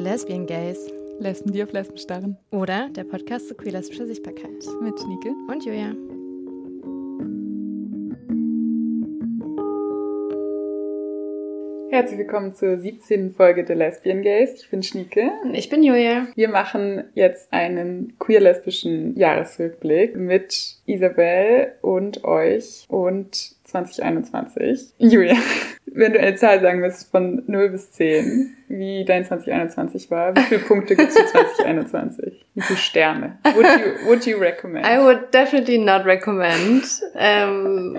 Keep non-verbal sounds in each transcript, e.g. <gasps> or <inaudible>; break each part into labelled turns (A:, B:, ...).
A: Lesbian Gays.
B: Lesben, die auf Lesben starren.
A: Oder der Podcast zu queer-lesbischer Sichtbarkeit.
B: Mit Schnieke.
A: Und Julia.
B: Herzlich willkommen zur 17. Folge der Lesbian Gays. Ich bin Schnieke.
A: Und ich bin Julia.
B: Wir machen jetzt einen queer-lesbischen Jahresrückblick mit Isabel und euch und 2021. Julia, wenn du eine Zahl sagen müsst von 0 bis 10, wie dein 2021 war, wie viele Punkte gibst du 2021? Wie viele Sterne? Would you, would you recommend?
A: I would definitely not recommend. Ähm,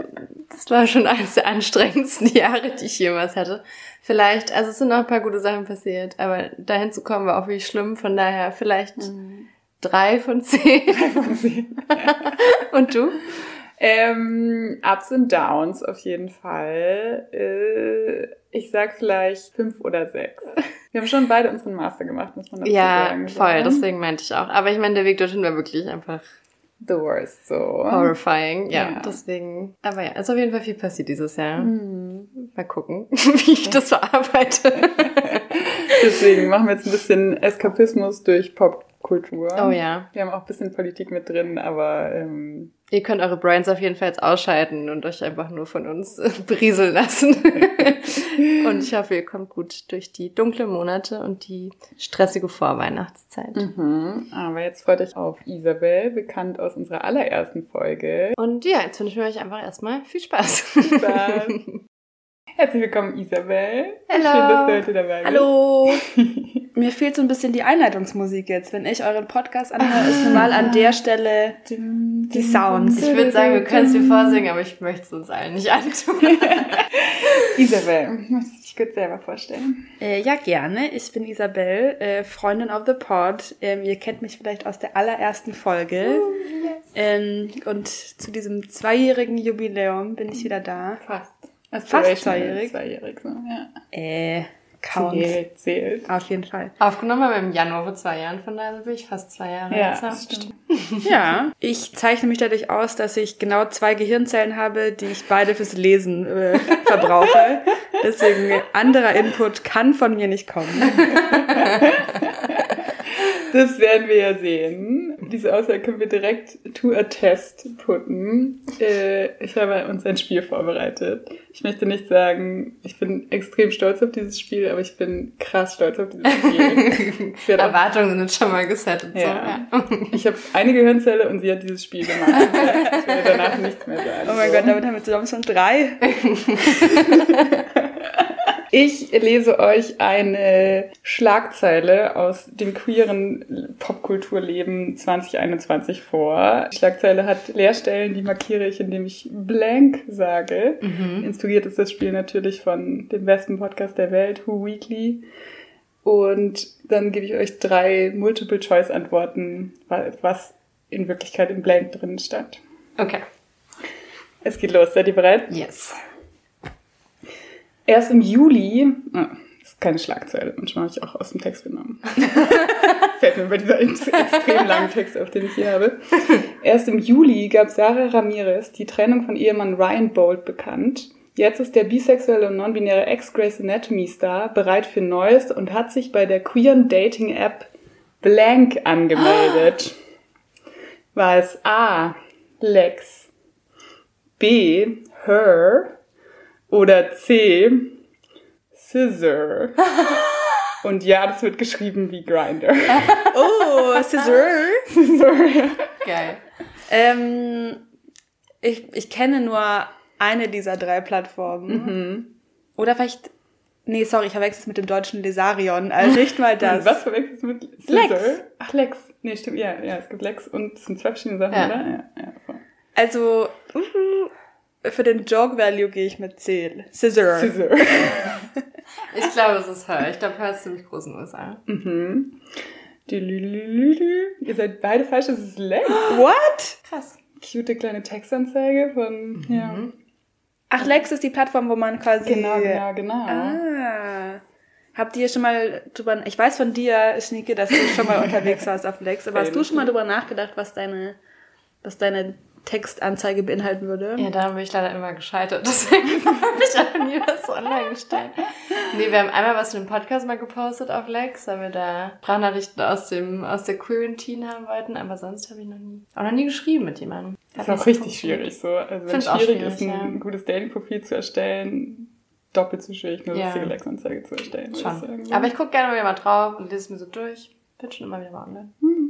A: das war schon eines der anstrengendsten <laughs> Jahre, die ich jemals hatte. Vielleicht, also es sind noch ein paar gute Sachen passiert, aber dahin zu kommen war auch wirklich schlimm. Von daher vielleicht
B: Mhm.
A: drei von zehn.
B: Von zehn. <laughs>
A: Und du?
B: Ähm, Ups und Downs auf jeden Fall. Äh, ich sag vielleicht fünf oder sechs. Wir haben schon beide unseren Master gemacht, muss man dazu
A: Ja,
B: sagen. so,
A: voll,
B: ne?
A: deswegen meinte ich auch. Aber ich meine, der Weg dorthin war wirklich einfach
B: The worst, so.
A: horrifying. Ja,
B: Ja.
A: deswegen. Aber ja, ist auf jeden Fall viel passiert dieses Jahr.
B: Hm.
A: Mal gucken, <laughs> wie ich das verarbeite. <laughs>
B: Deswegen machen wir jetzt ein bisschen Eskapismus durch Popkultur.
A: Oh ja.
B: Wir haben auch ein bisschen Politik mit drin, aber ähm,
A: Ihr könnt eure Brains auf jeden Fall jetzt ausschalten und euch einfach nur von uns äh, <laughs> berieseln lassen. <laughs> und ich hoffe, ihr kommt gut durch die dunklen Monate und die stressige Vorweihnachtszeit.
B: mhm. aber jetzt freut euch auf Isabel, bekannt aus unserer allerersten Folge.
A: Und ja, jetzt wünschen wir euch einfach erstmal viel Spaß.
B: Spaß. <laughs> Herzlich willkommen, Isabel.
C: Hallo.
B: Schön, dass du heute dabei bist.
C: Hallo! Mir fehlt so ein bisschen die Einleitungsmusik jetzt. Wenn ich euren Podcast anhöre, ist normal an der Stelle die Sounds.
A: Ich würde sagen, wir können es dir vorsingen, aber ich möchte es uns allen nicht antun. <laughs>
B: Isabel, möchtest du dich kurz selber vorstellen?
C: Äh, ja, gerne. Ich bin Isabel, äh, Freundin of the Pod. Ähm, ihr kennt mich vielleicht aus der allerersten Folge. ähm, und zu diesem zweijährigen Jubiläum bin ich wieder da.
B: Fast.
C: Fast zweijährig.
B: Zweijährig, so, ja.
C: Äh, Count.
B: Zählt, zählt.
C: Auf jeden Fall.
A: Aufgenommen haben wir im Januar vor zwei Jahren, von daher bin ich fast zwei Jahre
B: Ja,
A: jetzt.
B: das stimmt.
C: Ja, ich zeichne mich dadurch aus, dass ich genau zwei Gehirnzellen habe, die ich beide fürs Lesen äh, <laughs> verbrauche. Deswegen anderer Input kann von mir nicht kommen. <laughs>
B: Das werden wir ja sehen. Diese Aussage können wir direkt to a test putten. Äh, ich habe uns ein Spiel vorbereitet. Ich möchte nicht sagen, ich bin extrem stolz auf dieses Spiel, aber ich bin krass stolz auf dieses Spiel. Auch <laughs>
A: Erwartungen sind schon mal gesettet.
B: Ja.
A: So. <laughs>
B: Ich habe eine Gehirnzelle und sie hat dieses Spiel gemacht. Ich werde danach nichts mehr sagen.
C: Oh mein Gott, damit haben wir zusammen schon drei. <laughs>
B: Ich lese euch eine Schlagzeile aus dem queeren Popkulturleben 2021 vor. Die Schlagzeile hat Leerstellen, die markiere ich, indem ich blank sage. Inspiriert ist das Spiel natürlich von dem besten Podcast der Welt, Who Weekly. Und dann gebe ich euch drei Multiple-Choice-Antworten, wa- was in Wirklichkeit im Blank drin stand.
A: Okay.
B: Es geht los. Seid ihr bereit?
A: Yes.
B: Erst im Juli, ah, das ist keine Schlagzeile, manchmal habe ich auch aus dem Text genommen. <laughs> Fällt mir bei dieser ex- extrem langen Text auf, den ich hier habe. Erst im Juli gab Sarah Ramirez die Trennung von Ehemann Ryan Bolt bekannt. Jetzt ist der bisexuelle und non-binäre Ex-Grace Anatomy-Star bereit für Neues und hat sich bei der queeren Dating-App Blank angemeldet. War es A. Lex, B. Her oder C. Scissor. <laughs> Und ja, das wird geschrieben wie Grinder. <laughs>
C: Oh, Scissor.
B: Scissor.
A: Geil.
C: Ähm, ich, ich kenne nur eine dieser drei Plattformen. Oder vielleicht... Nee, sorry, ich verwechsel es mit dem deutschen Lesarion. Also nicht mal <laughs> das.
B: Was verwechselst du mit Scissor?
C: Lex.
B: Ach, Lex. Nee, stimmt. Ja, ja, es gibt Lex und es sind zwei verschiedene Sachen,
A: Ja.
B: oder? Ja, ja. voll.
C: Also, uh, für den Joke-Value gehe ich mit C. Scissor.
B: Scissor. <laughs>
A: Ich glaube, es ist Her. Ich glaube, Her ist ziemlich groß in den USA.
B: mhm. Dülülülülü. Ihr seid beide falsch, es ist Lex. <gasps>
C: What?
A: Krass.
B: Cute kleine Textanzeige von, ja.
C: Ach, Lex ist die Plattform, wo man quasi...
B: Genau, genau, genau.
C: Ah. Habt ihr schon mal drüber... Ich weiß von dir, Schnieke, dass du schon mal <laughs> unterwegs warst auf Lex, aber hast du schon mal drüber nachgedacht, was deine, was deine Textanzeige beinhalten würde.
A: Ja, da bin ich leider immer gescheitert. <laughs> Deswegen habe ich auch nie was online gestellt. Nee, wir haben einmal was für den Podcast mal gepostet auf Lex, weil wir da Sprachnachrichten aus dem aus der Quarantine haben wollten, aber sonst habe ich noch nie auch noch nie geschrieben mit jemandem.
B: Das ist auch richtig schwierig so. Also wenn es schwierig, ist, ein ja. gutes Dating-Profil zu erstellen, doppelt so schwierig, eine ja. Lex-Anzeige zu erstellen.
A: Schon. Aber ich gucke gerne mal drauf und lese es mir so durch. Bin schon immer wieder mal online. Hm.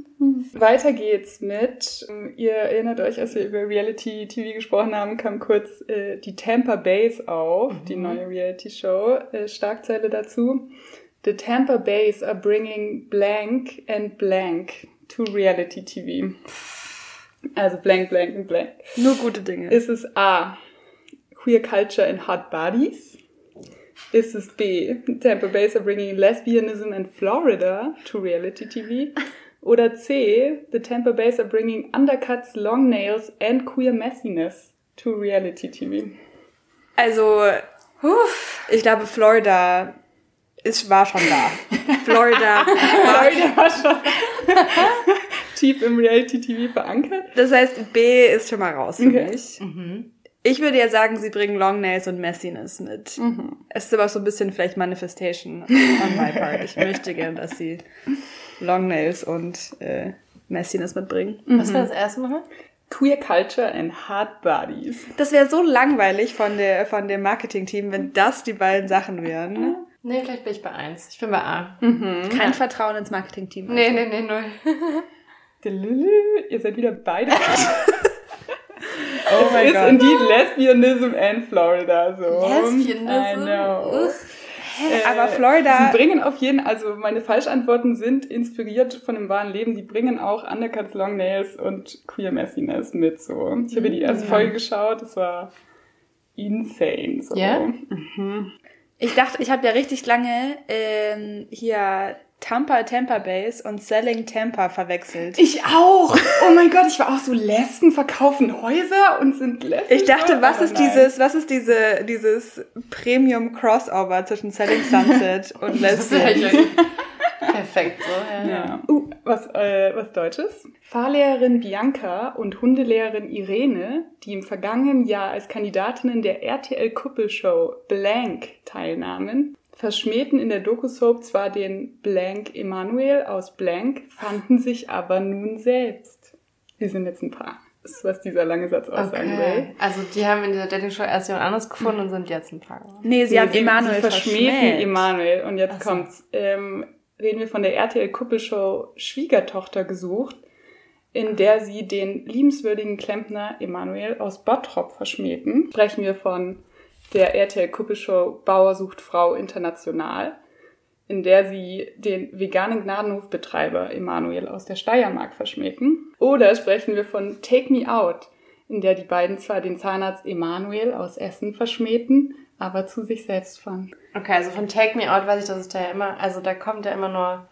B: Weiter geht's mit, ihr erinnert euch, als wir über Reality TV gesprochen haben, kam kurz äh, die Tampa Bays auf, mhm. die neue Reality Show, äh, Starkzeile dazu. The Tampa Bays are bringing blank and blank to Reality TV. Also blank, blank und blank.
C: Nur gute Dinge.
B: Ist es A, Queer Culture in Hot Bodies? Ist es B, Tampa Bays are bringing lesbianism in Florida to Reality TV? <laughs> Oder C, the Tampa Bays are bringing undercuts, long nails and queer messiness to reality TV.
C: Also, ich glaube, Florida ist, war schon da. <laughs> Florida, Florida war
B: schon <laughs> tief im Reality TV verankert.
C: Das heißt, B ist schon mal raus für okay. mich. Mhm. Ich würde ja sagen, sie bringen Long Nails und Messiness mit. Mhm. Es ist aber so ein bisschen vielleicht Manifestation <laughs> on my part. Ich möchte gerne, dass sie Long Nails und äh, Messiness mitbringen.
A: Was mhm. war das erste Mal?
B: Queer Culture and Hard Bodies.
C: Das wäre so langweilig von, der, von dem Marketing-Team, wenn das die beiden Sachen wären.
A: Nee, vielleicht bin ich bei eins. Ich bin bei A.
C: Mhm. Kein ja. Vertrauen ins Marketing-Team.
A: Also. Nee, nee, nee, null. <laughs>
B: Ihr seid wieder beide. <laughs> oh mein Gott. ist indeed lesbianism and Florida. So.
A: Lesbianism? I
C: know. Uff. Äh, aber Florida.
B: Sie bringen auf jeden also meine Falschantworten sind inspiriert von dem wahren Leben. Sie bringen auch Undercuts, Long Nails und Queer Messiness mit. So. Ich habe die erste ja. Folge geschaut, das war insane. So.
A: Ja?
C: Mhm. Ich dachte, ich habe ja richtig lange ähm, hier Tampa Tampa Base und Selling Tampa verwechselt.
B: Ich auch. Oh mein Gott, ich war auch so Lesben verkaufen Häuser und sind Lesben.
C: Ich dachte, was ist nein. dieses, was ist diese dieses Premium Crossover zwischen Selling Sunset <laughs> und Lesben?
A: Perfekt so. Ja.
B: ja. Uh, was äh, was Deutsches? Fahrlehrerin Bianca und Hundelehrerin Irene, die im vergangenen Jahr als Kandidatinnen der RTL Kuppelshow Blank teilnahmen, verschmähten in der Doku-Soap zwar den Blank Emanuel aus Blank, fanden sich aber nun selbst. Wir sind jetzt ein Paar. Das ist, was dieser lange Satz aussagen okay. will.
A: Also die haben in dieser Dating-Show erst jemand anderes gefunden und sind jetzt ein Paar.
C: Nee, sie haben Emanuel sie
B: verschmähten Emanuel. Und jetzt so. kommt's. Ähm, reden wir von der RTL-Kuppelshow Schwiegertochter gesucht, in der sie den liebenswürdigen Klempner Emanuel aus Bottrop verschmähten. Sprechen wir von der RTL-Kuppelshow Bauer sucht Frau international, in der sie den veganen Gnadenhofbetreiber Emanuel aus der Steiermark verschmähten. Oder sprechen wir von Take Me Out, in der die beiden zwar den Zahnarzt Emanuel aus Essen verschmähten, aber zu sich selbst fanden.
A: Okay, also von Take Me Out weiß ich, dass es da ja immer, also da kommt ja immer nur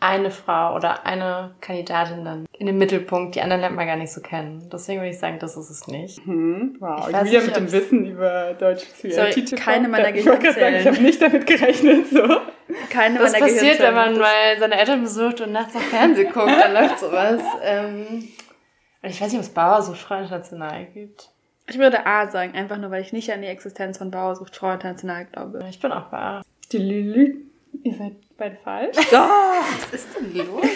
A: eine Frau oder eine Kandidatin dann in den Mittelpunkt. Die anderen lernt man gar nicht so kennen. Deswegen würde ich sagen, das ist es nicht.
B: Hm, wow, ich wieder mit dem Wissen über deutsche
C: Sorry, keine meiner Gehirnzellen.
B: Ich habe nicht damit gerechnet, so.
C: Keine
A: Was meiner passiert, wenn man mal seine Eltern besucht und nachts auf Fernsehen guckt, dann läuft sowas. Ähm, ich weiß nicht, ob es Bauer sucht Frau International gibt.
C: Ich würde A sagen, einfach nur, weil ich nicht an die Existenz von Bauer sucht Frau International glaube.
A: Ich bin auch bei A.
B: Die Lülü. Ihr seid beide falsch.
A: Oh, <laughs> was ist denn los?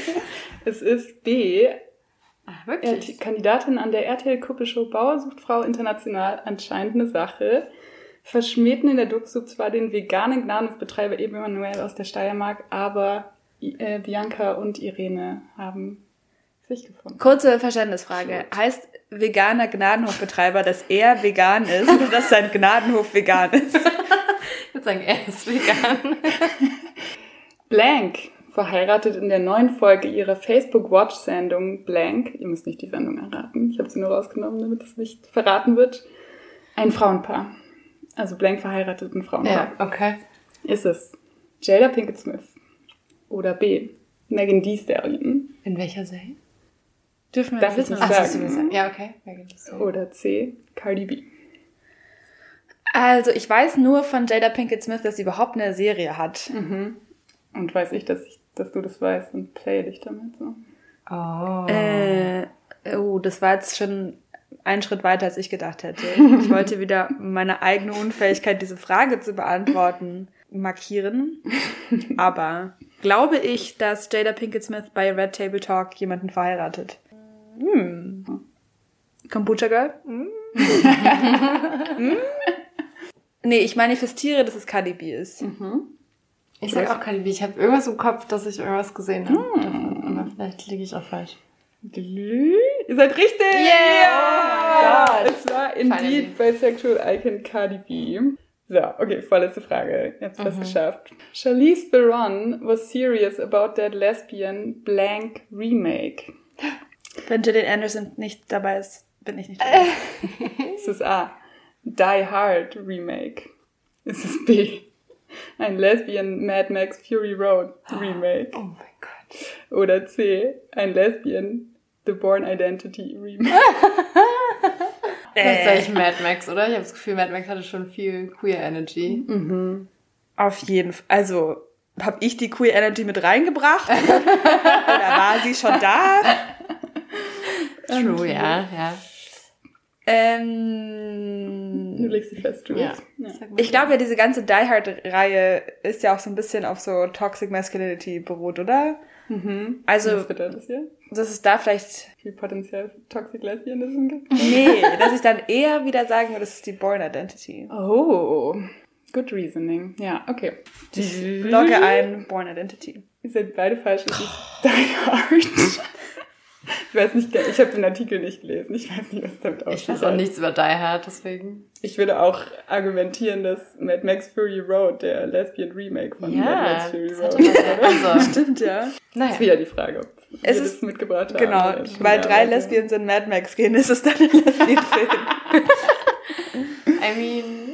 B: es ist B.
A: Ach, wirklich?
B: Die Kandidatin an der RTL-Kuppelshow Bauer sucht Frau international anscheinend eine Sache. Verschmähten in der Duxub zwar den veganen Gnadenhofbetreiber Emanuel aus der Steiermark, aber äh, Bianca und Irene haben sich gefunden.
C: Kurze Verständnisfrage. Schuld. Heißt veganer Gnadenhofbetreiber, dass er vegan ist oder dass sein Gnadenhof vegan ist? <laughs>
A: ich würde sagen, er ist vegan. <laughs>
B: Blank verheiratet in der neuen Folge ihrer Facebook-Watch-Sendung Blank, ihr müsst nicht die Sendung erraten, ich habe sie nur rausgenommen, damit es nicht verraten wird, ein Frauenpaar. Also Blank verheiratet ein Frauenpaar.
A: Ja, okay.
B: Ist es Jada Pinkett Smith oder B. Megan Thee Stallion?
A: In welcher Serie?
B: Dürfen wir Darf
A: das
B: nicht
A: sagen? sagen? Ja, okay.
B: Oder C. Cardi B.
C: Also ich weiß nur von Jada Pinkett Smith, dass sie überhaupt eine Serie hat.
B: Mhm. Und weiß ich, dass ich, dass du das weißt und play dich damit so.
A: Oh.
C: Äh, oh, das war jetzt schon einen Schritt weiter, als ich gedacht hätte. <laughs> Ich wollte wieder meine eigene Unfähigkeit, diese Frage zu beantworten, markieren. Aber glaube ich, dass Jada Pinkett Smith bei Red Table Talk jemanden verheiratet? Hm. Kombucha Girl? Hm. <laughs> hm? Nee, ich manifestiere, dass es Cardi B ist.
A: Ich sag auch Cardi B. Ich habe irgendwas im Kopf, dass ich irgendwas gesehen habe. davon, Aber vielleicht liege ich auch falsch.
B: Ihr seid richtig!
A: Yeah!
B: Oh es war indeed bisexual icon Cardi B. So, okay, vorletzte Frage. Jetzt fast geschafft. Charlize Theron was serious about that lesbian blank remake.
C: Wenn Gillian Anderson nicht dabei ist, bin ich nicht dabei.
B: Ist es A. Die Hard Remake? Ist es B. Ein lesbian Mad Max Fury Road Remake?
A: Oh mein Gott.
B: Oder C. Ein lesbian The Born Identity Remake?
A: Das ist eigentlich Mad Max, oder? Ich habe das Gefühl, Mad Max hatte schon viel Queer Energy.
C: Auf jeden Fall. Also, habe ich die Queer Energy mit reingebracht? <laughs> Oder war sie schon da?
A: True, ja, ja.
B: Du
C: Ähm,
B: legst dich fest, Jules.
A: Ja.
B: Ja.
C: Ich glaube ja, diese ganze Die Hard-Reihe ist ja auch so ein bisschen auf so Toxic Masculinity beruht, oder?
B: Mhm.
C: Also,
B: Was bedeutet das hier?
C: dass es da vielleicht,
B: Wie potenziell Toxic Lesbianism gibt? <laughs>
C: nee, dass ich dann eher wieder sagen würde, das ist die Born Identity.
B: Oh, good reasoning. Ja, okay.
C: Logge ein, Born Identity.
B: Ihr seid beide falsch. Es ist <laughs> Die Hard. Ich weiß nicht, ich habe den Artikel nicht gelesen. Ich weiß nicht, was damit
A: Ich
B: aussieht.
A: weiß auch nichts über Die Hard, deswegen.
B: Ich würde auch argumentieren, dass Mad Max Fury Road der Lesbian Remake von Mad Max
A: Ja,
B: Fury
A: das
B: Road
A: hatte
B: ist.
A: also.
C: Stimmt, ja.
A: Naja.
B: ist wieder die Frage, ob
C: Es ist-
B: das mitgebracht haben.
C: Genau, weil drei. Lesbians in Mad Max gehen, ist es dann ein Lesbian-Film. <laughs>
A: I mean,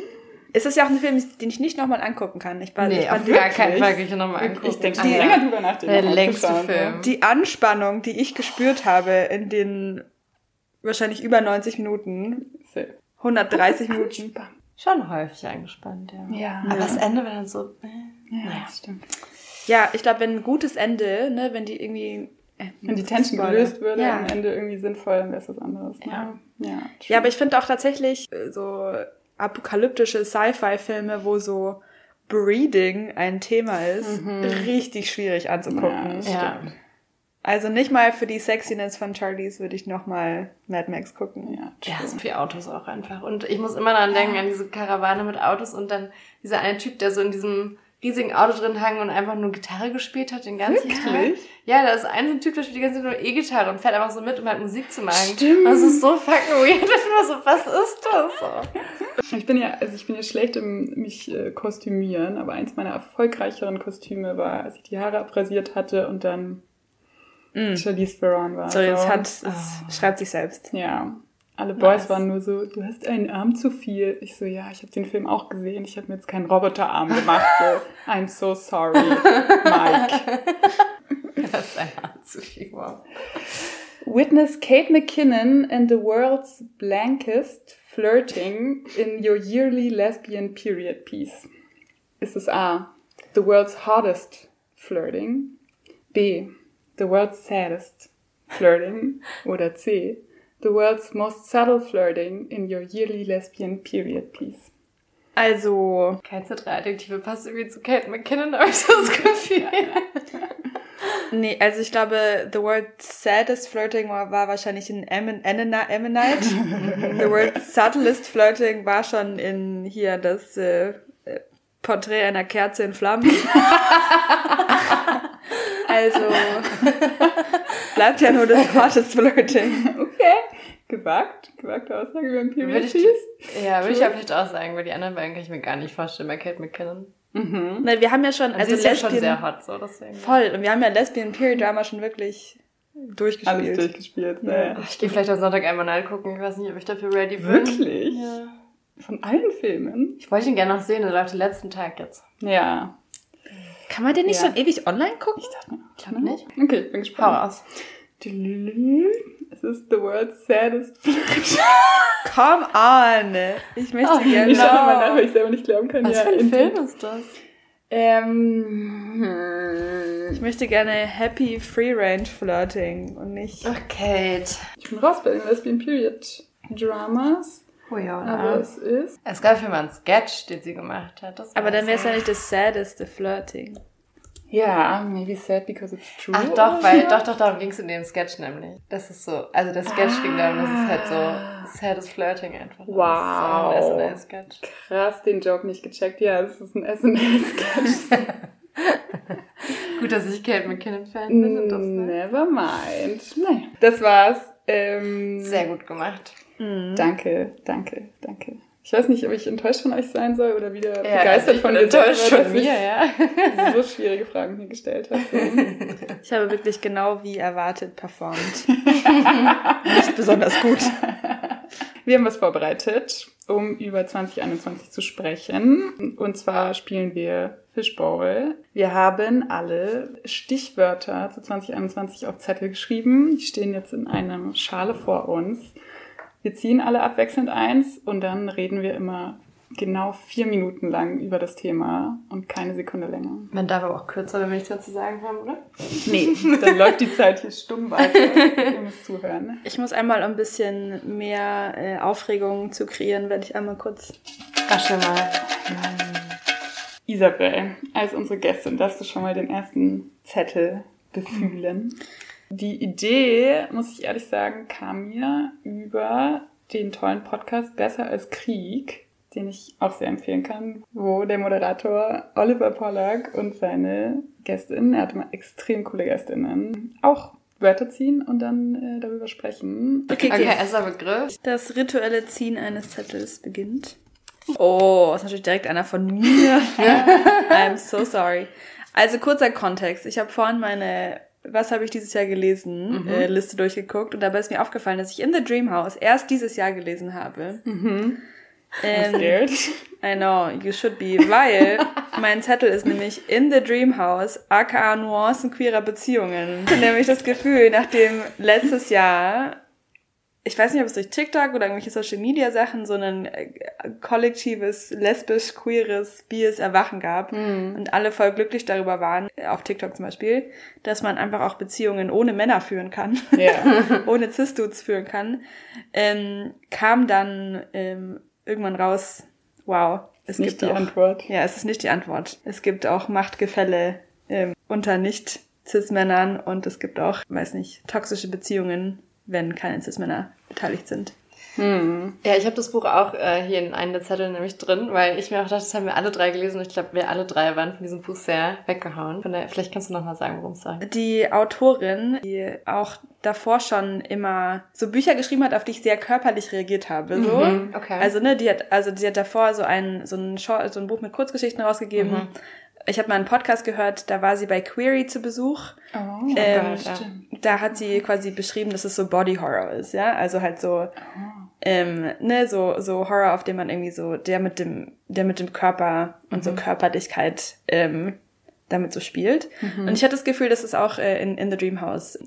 C: es ist ja auch ein Film, den ich nicht nochmal angucken kann. Ich war,
A: nee,
C: ich
A: auf
C: fand
A: gar
C: wirklich
A: keinen Fall kann ich nochmal angucken.
B: Ich denke
A: Ah,
B: schon
A: ja.
B: länger drüber nachdenken.
A: Der längste. Film.
C: Die Anspannung, die ich gespürt habe in den wahrscheinlich über 90 Minuten,
B: Safe.
C: 130 Minuten.
A: Schon häufig angespannt, ja.
B: Ja.
A: Aber das Ende war dann so. Äh.
B: Ja, das stimmt.
C: Ja, ich glaube, wenn ein gutes Ende, ne, wenn die irgendwie. äh,
B: Wenn die Tension gelöst würde,
C: Ja.
B: am Ende irgendwie sinnvoll, dann wäre es was anderes. ne?
A: Ja.
B: Ja,
C: Ja, aber ich finde auch tatsächlich äh, so apokalyptische Sci-Fi-Filme, wo so Breeding ein Thema ist, richtig schwierig anzugucken.
B: Ja.
A: Ja.
C: Also nicht mal für die Sexiness von Charlies würde ich nochmal Mad Max gucken.
B: ja,
A: Ja, so viele Autos auch einfach. Und ich muss immer daran denken, an diese Karawane mit Autos und dann dieser eine Typ, der so in diesem riesigen Auto drin hang und einfach nur Gitarre gespielt hat den ganzen
B: Wirklich?
A: Tag. Ja, da ist ein so ein Typ, der spielt die ganze Zeit nur E-Gitarre und fährt einfach so mit, um halt Musik zu machen. Stimmt. Das ist so fucking weird. Ich so, was ist das?
B: Ich bin ja, also ich bin ja schlecht im mich äh, kostümieren, aber eins meiner erfolgreicheren Kostüme war, als ich die Haare abrasiert hatte und dann Charlize Theron war.
C: So, jetzt
B: So,
C: hat, es schreibt sich selbst.
B: Ja. Alle Boys
A: Nice.
B: waren nur so, du hast einen Arm zu viel. Ich so, ja, ich habe den Film auch gesehen. Ich habe mir jetzt keinen Roboterarm <laughs> gemacht. So, I'm so sorry, Mike. <laughs>
A: Das ist ein Arm zu viel. Wow.
B: Witness Kate McKinnon and the world's blankest flirting in your yearly lesbian period piece. Ist es A. The world's hottest flirting? B. The world's saddest flirting? Oder C. The world's most subtle flirting in your yearly lesbian period piece?
C: Also,
A: Kein Z3-Adjektive passt irgendwie zu Kate McKinnon, habe ich so das Gefühl. <laughs>
C: nee, also ich glaube, the word saddest flirting war, war wahrscheinlich in Emanite. <laughs> the word subtlest flirting war schon in hier das äh, äh, Porträt einer Kerze in Flammen. <laughs> also bleibt ja nur das hottest flirting.
B: Okay. Gewagt. Gewagte Aussage über ein
A: Würde ich, ja, würde ich ja vielleicht auch sagen, weil die anderen beiden kann ich mir gar nicht vorstellen bei Kate McKinnon.
B: Mhm.
C: Na, wir haben ja schon,
A: Also
C: also
A: ist ja schon
C: Lesbian,
A: sehr hot, so deswegen.
C: voll, und wir haben ja Lesbian Period Drama schon wirklich durchgespielt.
B: Alles durchgespielt. Ja.
A: Ich gehe vielleicht am Sonntag einmal nachgucken. Ich weiß nicht, ob ich dafür ready bin.
B: Wirklich?
A: Ja.
B: Von allen Filmen?
A: Ich wollte ihn gerne noch sehen, der läuft den letzten Tag jetzt.
B: Ja.
C: Kann man den nicht
B: Ja.
C: schon ewig online gucken?
A: Ich glaube nicht.
B: Okay, ich bin
A: Hau
B: gespannt. Es ist the world's saddest flirt. <laughs>
C: Come on! Ich möchte
A: Oh,
C: gerne.
B: Ich schaue nochmal nach, weil ich selber nicht glauben kann.
A: Was
B: ja,
A: für ein
B: in-
A: Film ist das?
B: Ähm,
C: Ich möchte gerne Happy Free Range Flirting und nicht.
A: Ach, Kate.
B: ich bin raus bei den Lesbian Period Dramas.
A: Oh ja,
B: Aber es ist.
A: Es gab schon mal einen Sketch, den sie gemacht hat. Das
C: Aber dann wäre es ja nicht das saddeste Flirting.
B: Ja, maybe sad because it's true.
A: Ach doch, weil, doch, doch, darum ging es in dem Sketch nämlich. Das ist so, also der Sketch ging darum, das ist halt so saddest Flirting einfach.
B: Wow.
A: Das ist so ein SNL-Sketch.
B: Krass, den Joke nicht gecheckt. Ja, das ist ein SNL-Sketch. <laughs>
A: Gut, dass ich Kate McKinnon-Fan bin und das ne?
B: Never mind. Naja, das war's. Ähm,
A: sehr gut gemacht.
B: Danke, danke, danke. Ich weiß nicht, ob ich enttäuscht von euch sein soll oder wieder
A: Ja,
B: begeistert
A: also ich
B: von
A: bin
B: dir selber,
A: enttäuscht
B: dass
A: von mir, ja. <laughs>
B: so schwierige Fragen hier gestellt habe. <laughs>
C: Ich habe wirklich genau wie erwartet performt. <laughs> Nicht besonders gut.
B: Wir haben was vorbereitet, um über 2021 zu sprechen. Und zwar spielen wir Fishbowl. Wir haben alle Stichwörter zu 2021 auf Zettel geschrieben. Die stehen jetzt in einer Schale vor uns. Wir ziehen alle abwechselnd eins und dann reden wir immer genau vier Minuten lang über das Thema und keine Sekunde länger.
A: Man darf aber auch kürzer, wenn wir nichts mehr zu sagen haben, oder?
B: Nee, dann läuft die Zeit hier stumm weiter. <laughs> Ihr müsst zuhören.
C: Ich muss einmal, um ein bisschen mehr äh, Aufregung zu kreieren, werde ich einmal kurz.
A: Raschel mal.
B: Isabel, als unsere Gästin, darfst du schon mal den ersten Zettel befühlen. Die Idee, muss ich ehrlich sagen, kam mir über den tollen Podcast Besser als Krieg, den ich auch sehr empfehlen kann, wo der Moderator Oliver Pollack und seine Gästinnen, er hatte mal extrem coole Gästinnen, auch Wörter ziehen und dann äh, darüber sprechen.
C: Okay,
A: Okay,
C: okay.
A: erster Begriff.
C: Das rituelle Ziehen eines Zettels beginnt. Oh, ist natürlich direkt einer von mir. <laughs> I'm so sorry. Also kurzer Kontext. Ich habe vorhin meine Was habe ich dieses Jahr gelesen äh, Liste durchgeguckt und dabei ist mir aufgefallen, dass ich In the Dream House erst dieses Jahr gelesen habe. Ähm,
B: Scared.
C: I know, you should be, weil <laughs> mein Zettel ist nämlich In the Dream House, aka Nuancen queerer Beziehungen. Nämlich das Gefühl, nachdem letztes Jahr, ich weiß nicht, ob es durch TikTok oder irgendwelche Social Media Sachen so ein äh, kollektives, lesbisch, queeres, bies Erwachen gab und alle voll glücklich darüber waren, auf TikTok zum Beispiel, dass man einfach auch Beziehungen ohne Männer führen kann
B: Ja. <laughs>
C: ohne Cis-Dudes führen kann, ähm, kam dann ähm, irgendwann raus, wow, es
B: Nicht
C: gibt
B: die
C: auch,
B: Antwort.
C: Ja, es ist nicht die Antwort. Es gibt auch Machtgefälle ähm, unter nicht-Cis-Männern und es gibt auch, weiß nicht, toxische Beziehungen, wenn keine Cis-Männer beteiligt sind.
A: Ja, ich habe das Buch auch äh, hier in einem der Zettel nämlich drin, weil ich mir auch dachte, das haben wir alle drei gelesen und ich glaube, wir alle drei waren von diesem Buch sehr weggehauen. Von daher, vielleicht kannst du noch mal sagen, worum es geht.
C: Die Autorin, die auch davor schon immer so Bücher geschrieben hat, auf die ich sehr körperlich reagiert habe, so.
A: Mhm, okay.
C: Also, ne, die hat, also, die hat davor so ein, so ein, Short, so ein Buch mit Kurzgeschichten rausgegeben.
A: Mhm.
C: Ich habe mal einen Podcast gehört, da war sie bei Query zu Besuch.
B: Oh,
C: Ähm,
A: Gott.
C: Da hat sie quasi beschrieben, dass es so Body Horror ist, ja. Also halt so, ähm, ne, so, so Horror, auf dem man irgendwie so, der mit dem, der mit dem Körper und so Körperlichkeit ähm, damit so spielt. Und ich hatte das Gefühl, dass es auch äh, in, in The Dream House,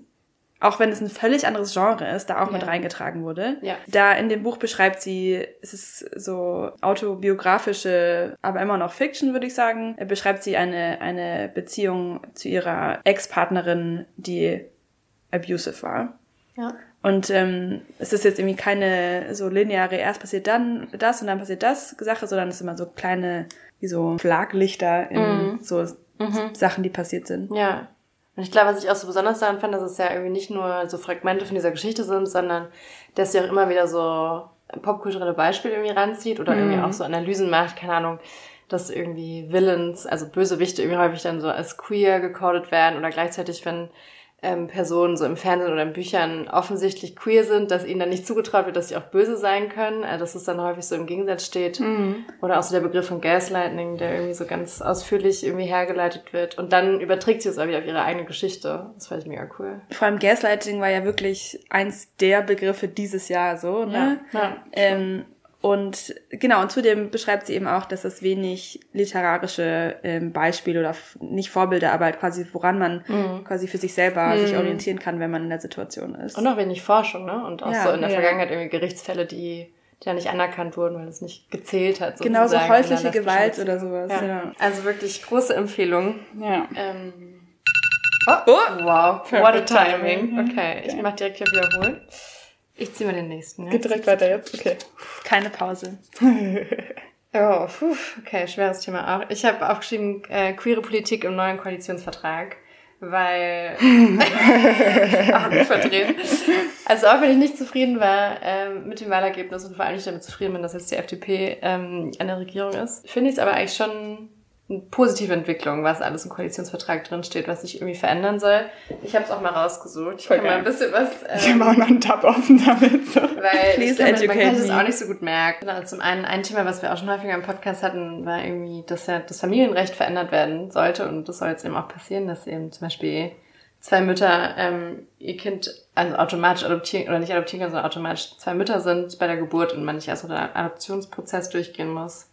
C: auch wenn es ein völlig anderes Genre ist, da auch mit
A: Ja.
C: reingetragen wurde.
A: Ja.
C: Da in dem Buch beschreibt sie, es ist so autobiografische, aber immer noch Fiction, würde ich sagen, beschreibt sie eine, eine Beziehung zu ihrer Ex-Partnerin, die abusive war.
A: Ja.
C: Und ähm, es ist jetzt irgendwie keine so lineare, erst passiert dann das und dann passiert das Sache, sondern es sind immer so kleine, wie so Schlaglichter in so Sachen, die passiert sind.
A: Ja. Und ich glaube, was ich auch so besonders daran fand, dass es ja irgendwie nicht nur so Fragmente von dieser Geschichte sind, sondern dass sie auch immer wieder so popkulturelle Beispiele irgendwie ranzieht oder irgendwie auch so Analysen macht, keine Ahnung, dass irgendwie Villains, also Bösewichte irgendwie häufig dann so als queer gecodet werden oder gleichzeitig, wenn ähm, Personen so im Fernsehen oder in Büchern offensichtlich queer sind, dass ihnen dann nicht zugetraut wird, dass sie auch böse sein können, also dass es dann häufig so im Gegensatz steht. Oder auch so der Begriff von Gaslighting, der irgendwie so ganz ausführlich irgendwie hergeleitet wird. Und dann überträgt sie es auch wieder auf ihre eigene Geschichte. Das fand ich mega cool.
C: Vor allem Gaslighting war ja wirklich eins der Begriffe dieses Jahr so, ne?
A: Ja.
C: Ähm, und genau, und zudem beschreibt sie eben auch, dass es wenig literarische ähm, Beispiele oder nicht Vorbilder, aber halt quasi, woran man quasi für sich selber sich orientieren kann, wenn man in der Situation ist.
A: Und auch wenig Forschung, ne? Und auch
C: Ja,
A: so in der
B: ja.
A: Vergangenheit irgendwie Gerichtsfälle, die, die ja nicht anerkannt wurden, weil es nicht gezählt hat.
C: Genauso
A: sozusagen, einer
C: häusliche Gewalt oder sowas.
A: Ja.
C: Ja.
A: Also wirklich große Empfehlung.
B: Ja.
A: Ähm, oh, wow, what a
B: Perfect
A: timing.
B: timing.
A: Okay, ich
B: Okay.
A: mach direkt hier wiederholen. Ich ziehe mal den nächsten. Ja?
B: Geht direkt weiter jetzt? Okay.
C: Keine Pause. <laughs>
A: Oh, puh, okay, schweres Thema auch. Ich habe aufgeschrieben, äh, queere Politik im neuen Koalitionsvertrag, weil <laughs> <laughs> auch nicht verdreht. Also auch wenn ich nicht zufrieden war ähm, mit dem Wahlergebnis und vor allem nicht damit zufrieden bin, dass jetzt die FDP ähm, an der Regierung ist, finde ich es aber eigentlich schon positive Entwicklung, was alles im Koalitionsvertrag drin steht, was sich irgendwie verändern soll. Ich habe es auch mal rausgesucht. Ich
B: Voll
A: kann mal
B: geil.
A: ein bisschen was. <laughs>
B: Ich habe auch noch einen Tab offen damit. So. <laughs>
A: Weil
C: Please
A: ich glaube, man, kann das
C: me.
A: auch nicht so gut merken. Also zum einen, ein Thema, was wir auch schon häufiger im Podcast hatten, war irgendwie, dass ja das Familienrecht verändert werden sollte. Und das soll jetzt eben auch passieren, dass eben zum Beispiel zwei Mütter ähm, ihr Kind also automatisch adoptieren oder nicht adoptieren können, sondern automatisch zwei Mütter sind bei der Geburt und man nicht erst so den Adoptionsprozess durchgehen muss.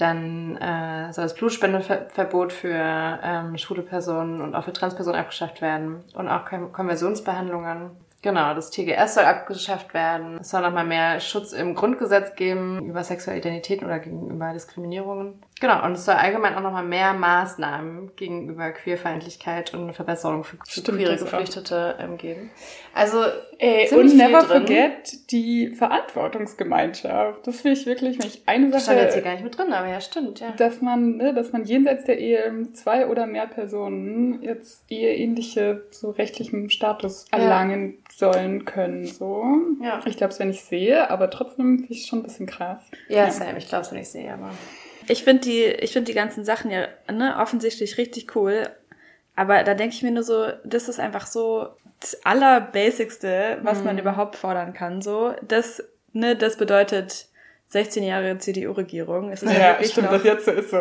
A: Dann äh, soll das Blutspendeverbot für ähm, schwule Personen und auch für Transpersonen abgeschafft werden und auch Kon Konversionsbehandlungen. Genau, das TGS soll abgeschafft werden. Es soll nochmal mehr Schutz im Grundgesetz geben über sexuelle Identitäten oder gegenüber Diskriminierungen. Genau, und es soll allgemein auch nochmal mehr Maßnahmen gegenüber Queerfeindlichkeit und eine Verbesserung für
B: Stimmt,
A: queere. Geflüchtete ähm, geben. Also
B: Ey, und never
A: drin.
B: forget die Verantwortungsgemeinschaft. Das will ich wirklich, wenn ich eine
A: Das stand jetzt hier
B: Sache,
A: gar nicht mit drin, aber ja, stimmt, ja.
B: dass man, ne, dass man jenseits der Ehe zwei oder mehr Personen jetzt eheähnliche so rechtlichen Status
A: Ja.
B: erlangen sollen können, so.
A: Ja.
B: Ich glaube es, wenn ich sehe, aber trotzdem finde ich es schon ein bisschen krass.
A: Ja, Sam, ich glaube es, wenn ich sehe, aber.
C: Ich finde die, ich finde die ganzen Sachen ja ne, offensichtlich richtig cool. Aber da denke ich mir nur so, das ist einfach so das Allerbasicste, was man überhaupt fordern kann. So, das, ne, das bedeutet 16 Jahre CDU-Regierung. Es ist ja,
B: Ja,
C: wirklich
B: stimmt,
C: noch,
B: das jetzt so ist so.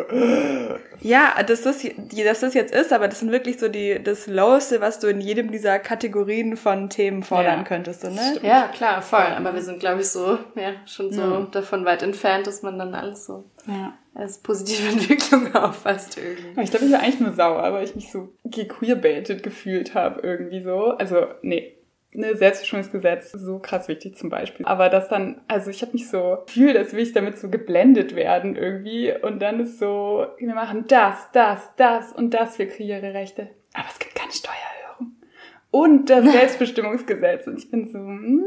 C: ja, dass das, die- dass das jetzt ist, aber das sind wirklich so die, das Loweste, was du in jedem dieser Kategorien von Themen fordern
B: Ja.
C: könntest, so, ne?
A: Ja, klar, voll. Aber wir sind, glaube ich, so, ja, schon so
B: Ja.
A: davon weit entfernt, dass man dann alles so
B: Ja.
A: als positive <laughs> Entwicklung auffasst irgendwie.
B: Aber Ich glaube, ich war eigentlich nur sauer, weil ich mich so gequeerbaited gefühlt habe irgendwie so. Also, nee. Ne, Selbstbestimmungsgesetz, so krass wichtig zum Beispiel. Aber das dann, also ich habe mich so gefühlt, als will ich damit so geblendet werden irgendwie. Und dann ist so, wir machen das, das, das und das für queere Rechte. Aber es gibt keine Steuererhöhung. Und das <laughs> Selbstbestimmungsgesetz. Und ich bin so, hm,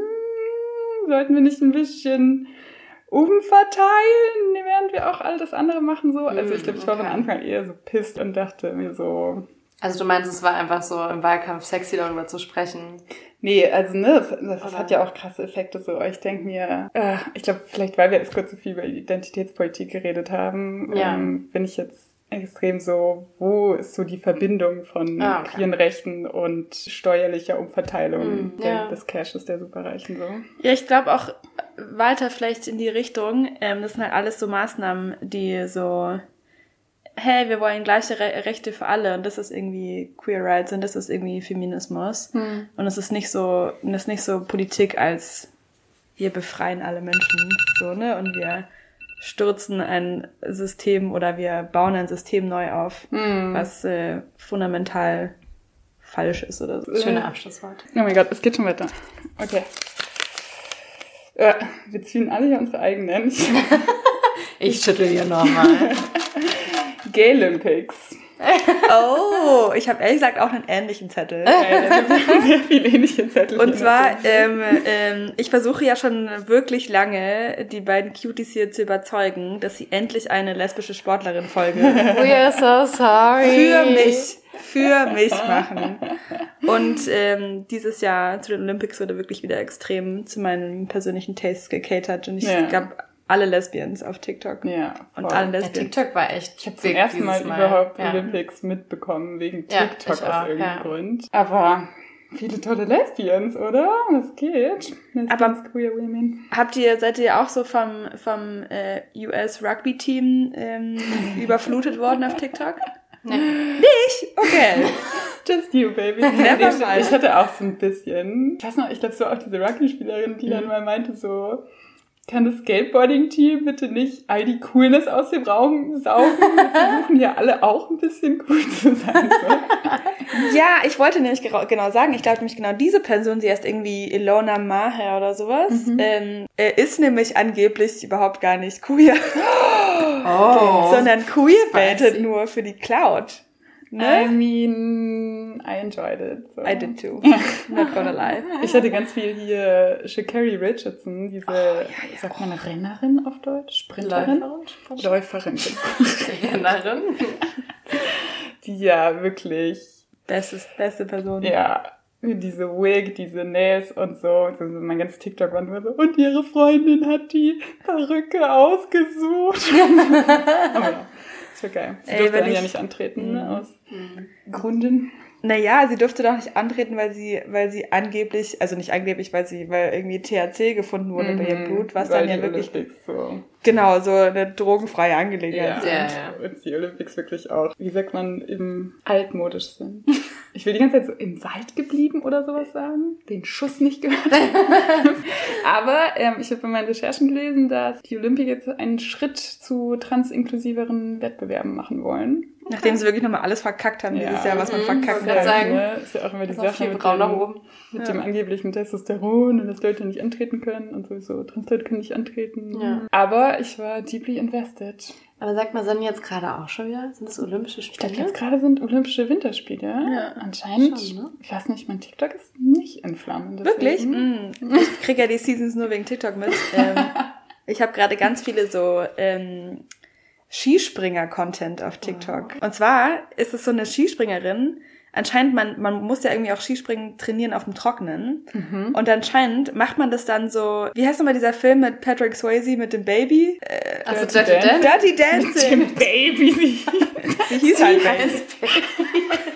B: sollten wir nicht ein bisschen umverteilen, während wir auch all das andere machen so. Also ich glaube, ich war von
A: okay.
B: Anfang an eher so pisst und dachte mir so,
A: Also du meinst, es war einfach so im Wahlkampf sexy darüber zu sprechen.
B: Nee, also ne, das, das
A: Oder-
B: hat ja auch krasse Effekte so. Ich denke mir, äh, ich glaube, vielleicht weil wir jetzt kurz so viel über Identitätspolitik geredet haben,
A: Ja.
B: ähm, bin ich jetzt extrem so, wo ist so die Verbindung von
A: Ah, okay.
B: queeren Rechten und steuerlicher Umverteilung
A: Mm,
B: der,
A: ja.
B: des Cashes der Superreichen so.
C: Ja, ich glaube auch weiter vielleicht in die Richtung. Ähm, das sind halt alles so Maßnahmen, die so, hey, wir wollen gleiche Re Rechte für alle und das ist irgendwie Queer Rights und das ist irgendwie Feminismus. Und es ist nicht so, es ist nicht so Politik als wir befreien alle Menschen, so, ne? Und wir stürzen ein System oder wir bauen ein System neu auf, was äh, fundamental falsch ist oder so.
A: Schöne Abschlusswort.
B: Oh mein Gott, es geht schon weiter. Okay. Äh, wir ziehen alle hier unsere eigenen. <laughs>
A: Ich schüttel hier nochmal. <laughs>
B: Gay Olympics.
C: Oh, ich habe ehrlich gesagt auch einen ähnlichen Zettel.
B: Äh, sehr viele ähnliche Zettel.
C: Und zwar, ähm, ähm, ich versuche ja schon wirklich lange, die beiden Cuties hier zu überzeugen, dass sie endlich eine lesbische Sportlerin-Folge
A: We are so sorry.
C: für mich, für mich machen. Und ähm, dieses Jahr zu den Olympics wurde wirklich wieder extrem zu meinen persönlichen Tastes gecatert. Und ich
B: Ja.
C: gab alle Lesbians auf TikTok.
B: Ja,
C: Und
B: voll.
C: alle
A: Ja,
C: Lesbians.
A: TikTok war echt
B: Ich habe zum ersten Mal, überhaupt Olympics mitbekommen, wegen
A: Ja,
B: TikTok aus
A: auch,
B: irgendeinem
A: ja.
B: Grund. Aber viele tolle Lesbians, oder? Was geht?
C: Aber-
B: Lesbians, queer women.
C: Habt ihr, seid ihr auch so vom, vom äh, US Rugby Team ähm, <laughs> überflutet worden auf TikTok?
A: Nee.
C: Nicht? Okay. <laughs>
B: Just you, baby.
C: Never
B: ich hatte auch so ein bisschen. Ich weiß noch, ich glaube, so auch diese Rugby-Spielerin, die
A: Mhm.
B: dann mal meinte so, kann das Skateboarding-Team bitte nicht all die Coolness aus dem Raum saugen? Wir <laughs> versuchen hier alle auch ein bisschen cool zu sein. So. <laughs>
C: Ja, ich wollte nämlich genau sagen, ich glaube nämlich genau diese Person, sie heißt irgendwie Ilona Maher oder sowas, ähm, äh, ist nämlich angeblich überhaupt gar nicht queer, <gasps>
A: Oh.
C: sondern queerbaitet
A: Spicy.
C: nur für die Cloud. Ne?
B: I mean, I enjoyed it. So.
C: I did too. <laughs> Not gonna lie.
B: Ich hatte ganz viel hier Shakari Richardson, diese, sagt man Rennerin auf Deutsch? Sprinterin? Läuferin. <laughs>
A: Rennerin. <laughs>
B: Die ja wirklich,
C: Bestes, beste Person.
B: ja, diese Wig, diese Nails und so. Also mein ganzes TikTok war nur so, und ihre Freundin hat die Perücke ausgesucht. Aber ja, das war geil. Sie
C: Ey,
B: durfte dann ja
C: ich-
B: nicht antreten, ne, aus Gründen.
C: Naja, sie durfte doch nicht antreten, weil sie, weil sie angeblich, also nicht angeblich, weil sie, weil irgendwie THC gefunden wurde bei ihrem Blut, was
B: Mhm. Weil
C: dann ja
B: die
C: wirklich,
B: Olympics so.
C: genau, so eine drogenfreie Angelegenheit
B: Ja,
A: Ja, ja.
B: und die Olympics wirklich auch, wie sagt man, im altmodisch sind. <laughs> Ich will die ganze Zeit so im Wald geblieben oder sowas sagen, den Schuss nicht gehört. <laughs> Aber ähm, ich habe in meinen Recherchen gelesen, dass die Olympiker jetzt einen Schritt zu transinklusiveren Wettbewerben machen wollen.
C: Nachdem sie wirklich nochmal alles verkackt haben dieses
B: Ja.
C: Jahr, was man
A: Mhm,
C: kann.
A: grad sagen.
B: ne, ist ja auch immer die Sache mit,
A: braun nach
B: dem,
A: oben.
B: mit
C: Ja.
B: dem angeblichen Testosteron und dass Leute nicht antreten können und sowieso Transleute können nicht antreten.
A: Ja.
B: Aber ich war deeply invested.
A: Aber sag mal, sind jetzt gerade auch schon wieder? Sind das Olympische
B: Ich glaube,
A: Spiele?
B: jetzt gerade sind Olympische Winterspiele.
C: Ja.
B: Anscheinend.
A: Schon, ne?
B: Ich weiß nicht, mein TikTok ist nicht in Flammen.
C: Wirklich?
B: deswegen.
C: Mm. Ich krieg ja die Seasons nur wegen TikTok mit. Ähm, <laughs> ich habe gerade ganz viele so ähm, Skispringer-Content auf TikTok. Und zwar ist es so eine Skispringerin. Anscheinend, man, man muss ja irgendwie auch Skispringen trainieren auf dem Trockenen. Und anscheinend macht man das dann so, wie heißt nochmal dieser Film mit Patrick Swayze mit dem Baby? Äh,
A: Also
B: Dirty
A: Dirty
B: Dance?
C: Dirty Dancing.
B: Dem Baby. <laughs>
C: Sie hieß halt Baby.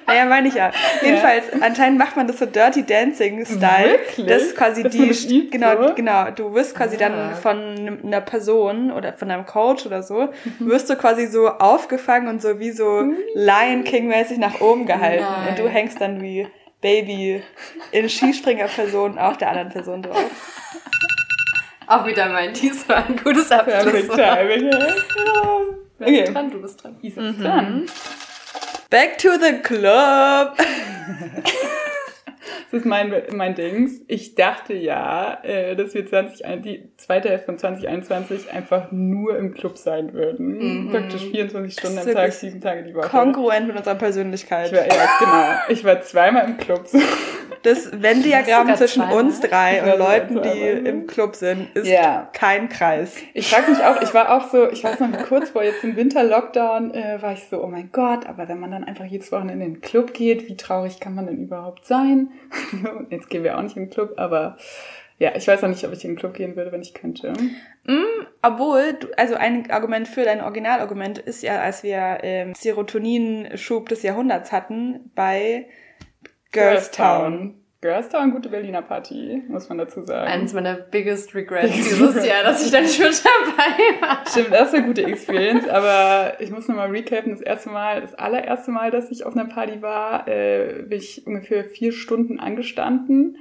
C: Naja, meine ich ja. Jedenfalls, anscheinend macht man das so Dirty Dancing-Style.
B: Wirklich?
C: Das ist quasi
B: Dass
C: die, genau,
B: so?
C: genau. Du wirst quasi
A: Ah.
C: dann von einer Person oder von einem Coach oder so, wirst du quasi so aufgefangen und so wie so Lion King-mäßig nach oben gehalten.
A: Nein.
C: Und du hängst dann wie Baby in Skispringer-Person auf der anderen Person drauf.
A: Auch wieder mein diesmal ein gutes
B: Perfect
A: Abschluss.
B: timing. ja. Okay.
A: dran? Du bist dran.
B: Isa ist dran.
C: Back to the club! <laughs>
B: Das ist mein, mein Dings. Ich dachte ja, äh, dass wir 20, die zweite Hälfte von 2021 einfach nur im Club sein würden. Praktisch 24 Stunden am Tag, sieben Tage die Woche.
C: Kongruent mit unserer Persönlichkeit.
B: Ich war, ja, genau. Ich war zweimal im Club. <laughs>
C: Das Venn-Diagramm zwischen
A: zweimal?
C: uns drei und Leuten, die
B: zweimal.
C: im Club sind, ist
B: Ja.
C: kein Kreis.
B: Ich frage mich auch, ich war auch so, ich weiß noch, kurz vor jetzt dem Winter-Lockdown äh, war ich so, oh mein Gott, aber wenn man dann einfach jedes Wochenende in den Club geht, wie traurig kann man denn überhaupt sein? <laughs> Jetzt gehen wir auch nicht in den Club, aber ja, ich weiß auch nicht, ob ich in den Club gehen würde, wenn ich könnte.
C: Obwohl, du, also ein Argument für dein Originalargument ist ja, als wir ähm, Serotoninschub des Jahrhunderts hatten bei Girls Town.
B: Girls Town, gute Berliner Party, muss man dazu sagen.
A: Eines meiner biggest regrets dieses Jahr, dass ich da nicht mit dabei war.
B: Stimmt, das war eine gute Experience, aber ich muss nochmal recappen. Das erste Mal, das allererste Mal, dass ich auf einer Party war, äh, bin ich ungefähr vier Stunden angestanden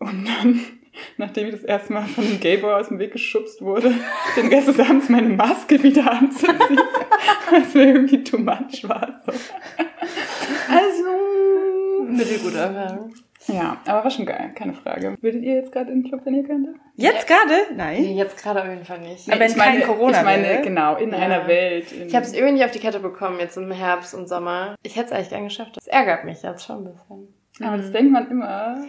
B: und dann, nachdem ich das erste Mal von einem Gayboy aus dem Weg geschubst wurde, <laughs> den des Abends meine Maske wieder anzuziehen, weil es mir irgendwie too much war. So. Also,
A: Mittelgute Erfahrung.
B: ja, aber war schon geil, keine Frage. Würdet ihr jetzt gerade in den Club, wenn ihr könntet?
C: Jetzt gerade?
A: Nee,
C: Nein.
A: jetzt gerade auf jeden Fall nicht.
C: Aber wenn
B: ich meine,
C: Corona
B: Ich meine,
C: wäre.
B: genau, in
A: Ja.
B: einer Welt. In
A: Ich habe es irgendwie nicht auf die Kette bekommen, jetzt im Herbst und Sommer. Ich hätte es eigentlich gern geschafft. Das ärgert mich jetzt schon ein bisschen.
B: aber das denkt man immer.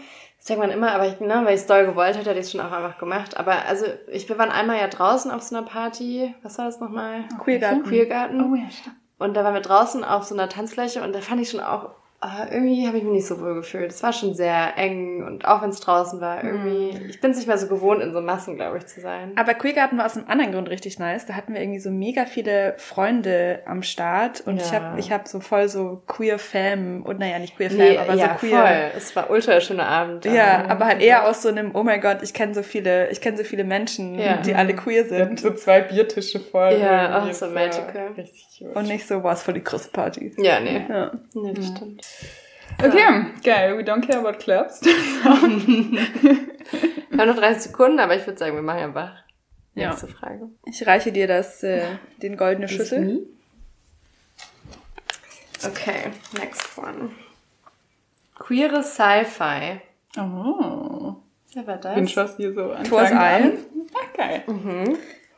A: Denkt man immer, aber ich, ne, weil ich es doll gewollt hätte, hätte ich es schon auch einfach gemacht. Aber also, ich, wir waren einmal ja draußen auf so einer Party. Was war das nochmal?
C: Queergarten.
A: Queergarten.
B: Oh ja, stimmt.
A: Und da waren wir draußen auf so einer Tanzfläche und da fand ich schon auch, ah, irgendwie habe ich mich nicht so wohl gefühlt. Es war schon sehr eng und auch wenn es draußen war, irgendwie, ich bin es nicht mehr so gewohnt, in so Massen, glaube ich, zu sein.
C: Aber Queergarten war aus einem anderen Grund richtig nice. Da hatten wir irgendwie so mega viele Freunde am Start und ich
A: Ja.
C: habe ich hab so voll so queer Fam und naja, nicht queer Fam,
A: Nee,
C: aber
A: ja,
C: so queer.
A: voll. Es war ultra schöner Abend.
C: Ja, aber halt eher aus so einem, oh mein Gott, ich kenne so viele, ich kenne so viele Menschen,
A: Ja.
C: die alle queer sind.
B: so zwei Biertische voll.
A: Ja,
B: Das
A: so magical.
B: Richtig cute.
C: Und nicht so, was für die große Party.
A: Ja, nee.
C: Ja.
A: Nee, das stimmt.
B: Okay, geil. We don't care about clubs.
A: Wir <laughs> haben noch 30 Sekunden, aber ich würde sagen, wir machen einfach
C: Ja.
A: nächste Frage.
C: Ich reiche dir das, äh, den goldene Schüssel.
A: Okay, next one. Queere Sci-Fi.
B: Oh.
A: Ja, war
B: Ich bin
A: das?
B: schon hier so
C: Tours
B: anfangen
C: Isle.
B: an. Ah, geil.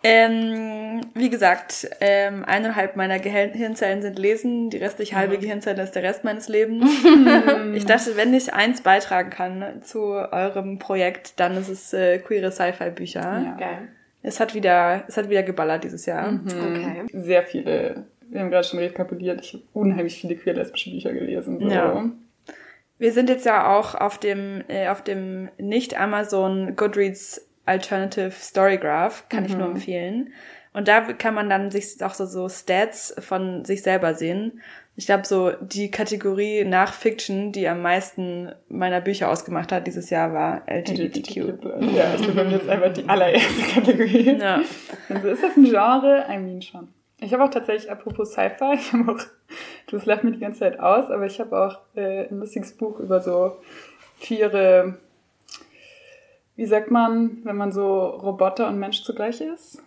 C: Ähm, wie gesagt, ähm, eineinhalb meiner Gehirnzellen sind Lesen, die restliche halbe Gehirnzelle ist der Rest meines Lebens. <laughs> ich dachte, wenn ich eins beitragen kann zu eurem Projekt, dann ist es äh, queere Sci-Fi-Bücher.
B: Ja.
A: Geil.
C: Es hat wieder, es hat wieder geballert dieses Jahr.
A: Okay.
B: Sehr viele. Wir haben gerade schon rekapituliert. Ich habe unheimlich viele queer-lesbische Bücher gelesen. So.
C: Ja. Wir sind jetzt ja auch auf dem, äh, auf dem nicht-Amazon Goodreads Alternative Storygraph, kann ich nur empfehlen. Und da kann man dann sich auch so, so Stats von sich selber sehen. Ich glaube, so die Kategorie nach Fiction, die am meisten meiner Bücher ausgemacht hat dieses Jahr, war LGBTQ.
B: Ja, ich glaube, ist einfach die allererste Kategorie.
C: Ja.
B: Also ist das ein Genre? I mean schon. Ich habe auch tatsächlich, apropos Sci-Fi, <laughs> ich habe auch, du lacht mir die ganze Zeit aus, aber ich habe auch äh, ein lustiges Buch über so Tiere, wie sagt man, wenn man so Roboter und Mensch zugleich ist?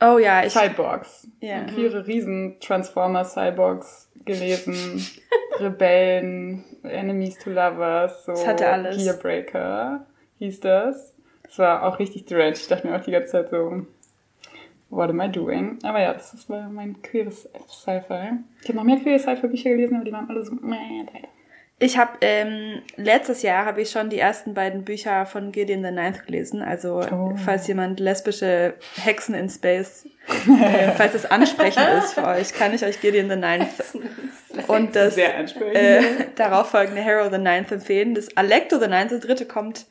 C: Oh ja, ich.
B: Cyborgs.
C: Ja.
B: Queere Riesen, Transformer, Cyborgs gelesen, <laughs> Rebellen, Enemies to Lovers, so
C: Das hatte alles.
B: Gearbreaker hieß das. Das war auch richtig strange. Ich dachte mir auch die ganze Zeit so, what am I doing? Aber ja, das war mein queeres Sci-Fi. Ich habe noch mehr queere Sci-Fi-Bücher gelesen, aber die waren alle so, meh, leider.
C: Ich habe ähm, letztes Jahr habe ich schon die ersten beiden Bücher von Gideon the Ninth gelesen. Also
B: Oh.
C: falls jemand lesbische Hexen in Space, äh, falls es ansprechend ist für euch, kann ich euch Gideon the Ninth und das äh, darauf folgende Hero the Ninth empfehlen. Das Alecto the Ninth, das dritte, kommt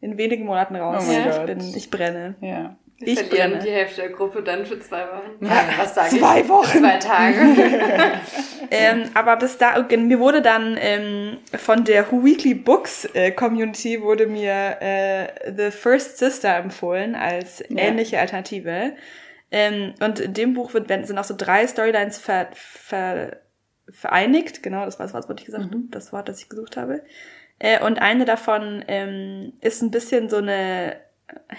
C: in wenigen Monaten raus.
B: Oh
C: ich, bin, ich brenne.
B: ja.
A: Wir
C: Ich
A: verlieren
C: brenne.
A: die Hälfte der Gruppe dann für zwei Wochen. Ja, was sage ich?
C: Zwei Wochen.
A: Zwei Tage. <laughs>
C: Ähm, aber bis da, mir wurde dann ähm, von der Who Weekly Books äh, Community wurde mir äh, The First Sister empfohlen als ähnliche Alternative. Ähm, und in dem Buch wird, sind auch so drei Storylines ver, ver, vereinigt. Genau, das war das Wort, was ich gesagt habe, das Wort, das ich gesucht habe. Äh, und eine davon ähm, ist ein bisschen so eine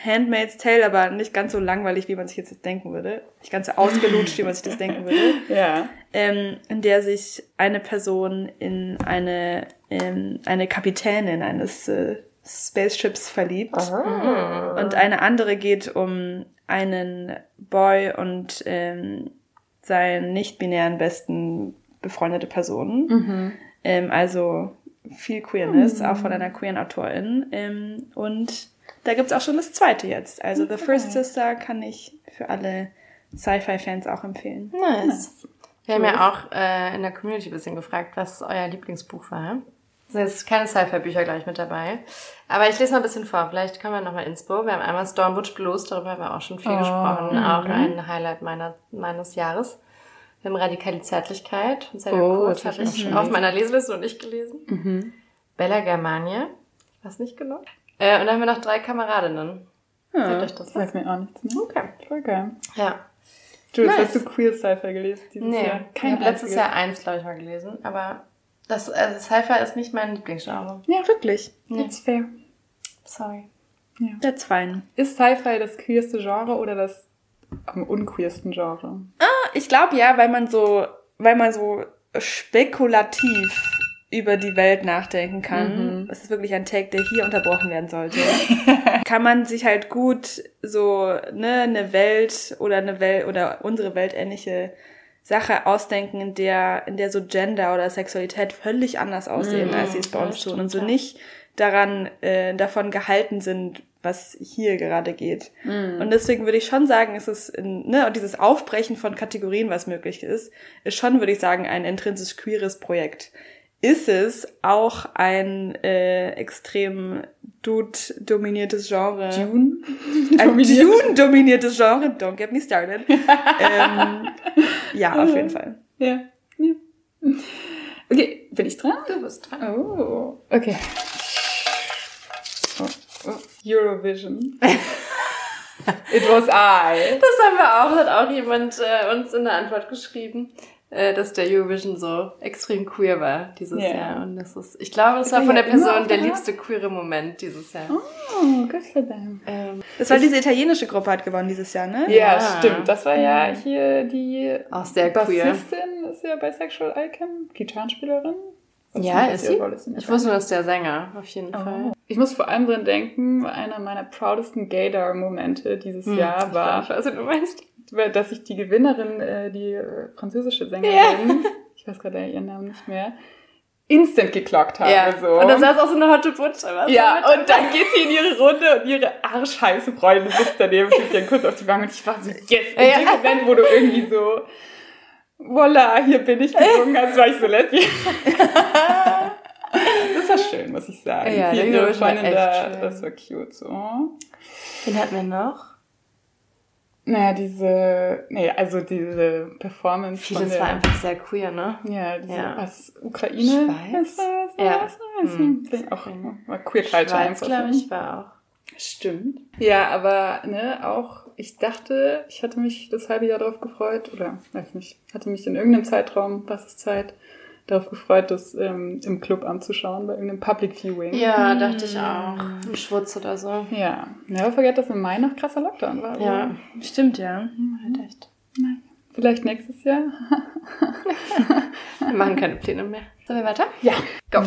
C: Handmaid's Tale, aber nicht ganz so langweilig, wie man sich jetzt denken würde. Nicht ganz so ausgelutscht, wie man sich das denken würde <laughs>
B: Ja.
C: ähm, in der sich eine Person in eine, in eine Kapitänin eines äh, Spaceships verliebt. Und eine andere geht um einen Boy und ähm, seinen nicht-binären besten befreundete Personen. Ähm, also viel Queerness, auch von einer queeren Autorin. Ähm, und da gibt's auch schon das zweite jetzt. Also The First Sister kann ich für alle Sci-Fi-Fans auch empfehlen.
A: Nice. Wir haben ja auch äh, in der Community ein bisschen gefragt, was euer Lieblingsbuch war. Es sind jetzt keine Sci-Fi-Bücher gleich mit dabei. Aber ich lese mal ein bisschen vor. Vielleicht kommen wir nochmal Inspo. Wir haben einmal Stormwatch Blues, darüber haben wir auch schon viel
B: Oh,
A: gesprochen. Auch ein Highlight meiner, meines Jahres. Wir haben Radikale Zärtlichkeit von Sarah
B: Oh,
A: Kurt, habe
B: ich
A: ich
B: auch
A: auf meiner Leseliste noch nicht gelesen.
B: Mhm.
A: Bella Germania, ich weiß nicht genau. Äh, und dann haben wir noch drei Kameradinnen. Sagt euch das was?
B: Sagt mir auch nichts, ne?
A: Okay.
B: Voll geil.
A: Ja.
B: Jules,
A: Nice.
B: hast du Queer Sci-Fi gelesen dieses
A: Nee,
B: Jahr?
A: ich habe letztes Jahr eins, glaube ich, mal gelesen. Aber das also Sci-Fi ist nicht mein Lieblingsgenre.
C: Ja, wirklich.
B: It's fair.
A: Sorry.
C: That's fine.
B: Ist Sci-Fi das queerste Genre oder das am unqueersten Genre?
C: Ich glaube ja, weil man so, weil man so spekulativ über die Welt nachdenken kann. Das ist wirklich ein Take, der hier unterbrochen werden sollte. <laughs> kann man sich halt gut so ne eine Welt oder eine Welt oder unsere Welt ähnliche Sache ausdenken, in der in der so Gender oder Sexualität völlig anders aussehen, als sie es bei uns tun und so nicht daran äh, davon gehalten sind, was hier gerade geht. Und deswegen würde ich schon sagen, es ist in, ne, und dieses Aufbrechen von Kategorien, was möglich ist, ist schon, würde ich sagen, ein intrinsisch queeres Projekt. Ist es auch ein äh, extrem Dude-dominiertes Genre?
B: Dune?
C: Ein
B: dominiert.
C: Dune-dominiertes Genre, don't get me started. ähm, ja, auf jeden Fall.
B: Ja. ja. Okay, bin ich dran?
A: Du bist dran.
B: Oh, okay. Oh, oh. Eurovision. <laughs> It was I.
A: Das haben wir auch, hat auch jemand äh, uns in der Antwort geschrieben, dass der Eurovision so extrem queer war dieses
B: Ja.
A: Jahr. Und das ist, ich glaube, das war von der Person der liebste queere Moment dieses Jahr.
B: Oh, good for them.
A: Ähm,
C: Das war diese italienische Gruppe hat gewonnen dieses Jahr, ne?
B: Ja,
A: Ja.
B: stimmt. Das war ja hier die
A: auch sehr queer.
B: Bassistin, ist ja Bisexual Icon, Gitarrenspielerin. Was
A: Ja, ist sie? Ich wusste nur, dass der Sänger, auf jeden Fall.
B: Ich muss vor allem dran denken, einer meiner proudsten Gaydar-Momente dieses
A: Hm,
B: Jahr war,
A: Ich weiß, was du meinst.
B: Dass ich die Gewinnerin, äh, die äh, französische Sängerin, <laughs> ich weiß gerade ihren Namen nicht mehr, instant geklockt habe.
A: Ja.
B: So.
A: Und dann saß auch so eine Hotte was
B: ja,
A: damit?
B: und dann geht sie in ihre Runde und ihre arschheiße Freundin sitzt daneben, kriegt dann kurz auf die Wange und ich war so, yes, in
A: Ja.
B: dem Moment, wo du irgendwie so, voila, hier bin ich gesungen, als war ich so lesbisch. <laughs> das war schön, muss ich sagen.
A: Ja,
B: und ihre
A: Eurovision war
B: Freundin da, das war cute, so.
A: Wen hatten wir noch?
B: Naja, diese, nee, also diese Performance
A: Vieles
B: der,
A: war einfach sehr queer, ne?
B: ja, diese,
A: Ja.
B: was, Ukraine?
A: Schweiz?
B: Was war, was war,
A: Ja.
B: was war, was
A: Hm.
B: war, auch, war queer culture
A: Schweiz,
B: einfach.
A: glaube
B: ne?
A: ich, war auch.
B: Stimmt. Ja, aber, ne, auch, ich dachte, ich hatte mich das halbe Jahr darauf gefreut, oder, weiß nicht, hatte mich in irgendeinem Zeitraum, was ist Zeit, darauf gefreut, das ähm, im Club anzuschauen, bei irgendeinem Public Viewing.
A: Ja, dachte ich auch. Im Schwutz oder so.
B: Ja. Never forget, dass im Mai noch krasser Lockdown war.
A: Ja,
C: Stimmt, ja.
A: halt echt.
B: Vielleicht nächstes Jahr.
A: Wir machen keine Pläne mehr. Sollen wir weiter?
B: Ja.
A: Go.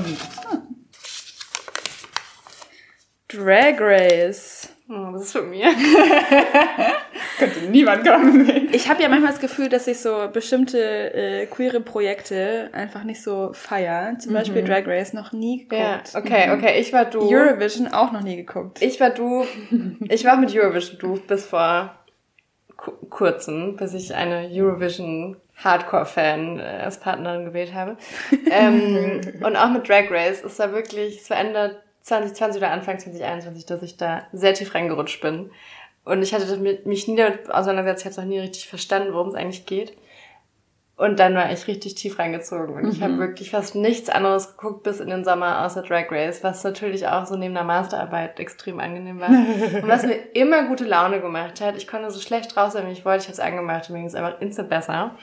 C: Drag Race.
A: Oh, das ist von mir. <laughs>
B: Könnte niemand kommen.
C: Ich habe ja manchmal das Gefühl, dass ich so bestimmte äh, queere Projekte einfach nicht so feier. Zum Beispiel Drag Race noch nie geguckt.
A: Ja, okay, okay. Ich war du.
C: Eurovision auch noch nie geguckt.
A: Ich war du. Ich war mit Eurovision du bis vor ku kurzem, bis ich eine Eurovision Hardcore-Fan äh, als Partnerin gewählt habe. ähm, <laughs> und auch mit Drag Race. Es war wirklich, es Ende 2020 oder Anfang 2021, dass ich da sehr tief reingerutscht bin. Und ich hatte mich nie damit auseinandergesetzt, ich habe es auch nie richtig verstanden, worum es eigentlich geht. Und dann war ich richtig tief reingezogen. Und ich habe wirklich fast nichts anderes geguckt bis in den Sommer außer Drag Race, was natürlich auch so neben der Masterarbeit extrem angenehm war. <laughs> Und was mir immer gute Laune gemacht hat. Ich konnte so schlecht raus sein, wie ich wollte. Ich habe es angemacht und mir ging es einfach instant besser.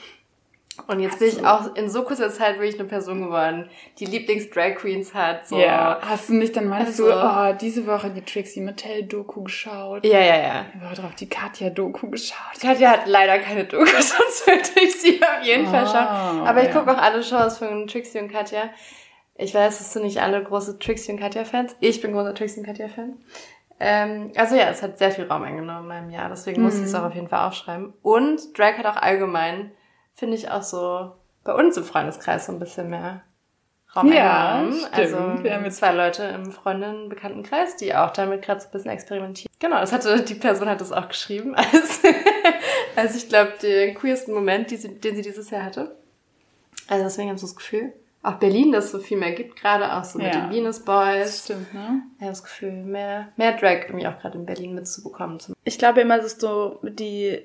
A: Und jetzt bin ich auch in so kurzer Zeit wirklich eine Person geworden, die Lieblings-Drag Queens hat. So.
B: Ja. Hast du nicht, dann meinst
A: Also-
B: du, oh, diese Woche die Trixie Mattel-Doku geschaut.
A: ja, ja, ja.
B: Die Woche drauf die Katja-Doku geschaut.
A: Katja hat leider keine Doku, <laughs> sonst würde ich sie auf jeden Fall schauen. Aber ich
B: ja.
A: gucke auch alle Shows von Trixie und Katja. Ich weiß, das sind nicht alle große Trixie und Katja-Fans. Ich bin großer Trixie und Katja-Fan. Ähm, also ja, es hat sehr viel Raum eingenommen in meinem Jahr, deswegen muss ich es auch auf jeden Fall aufschreiben. Und Drag hat auch allgemein, finde ich auch so bei uns im Freundeskreis so ein bisschen mehr Raum
B: Ja,
A: eingenommen.
B: stimmt.
A: Also
B: Wir haben jetzt-
A: zwei Leute im Freundinnen Bekanntenkreis, die auch damit gerade so ein bisschen experimentieren. Genau, das hatte, die Person hat das auch geschrieben, <laughs> als, als ich glaube, den queersten Moment, die sie, den sie dieses Jahr hatte. Also deswegen habe ich so das Gefühl, auch Berlin, dass es so viel mehr gibt, gerade auch so mit
B: Ja.
A: den Venus Boys.
B: Stimmt, ne?
A: Ich habe das Gefühl, mehr, mehr Drag irgendwie auch gerade in Berlin mitzubekommen.
C: Ich glaube immer, dass so die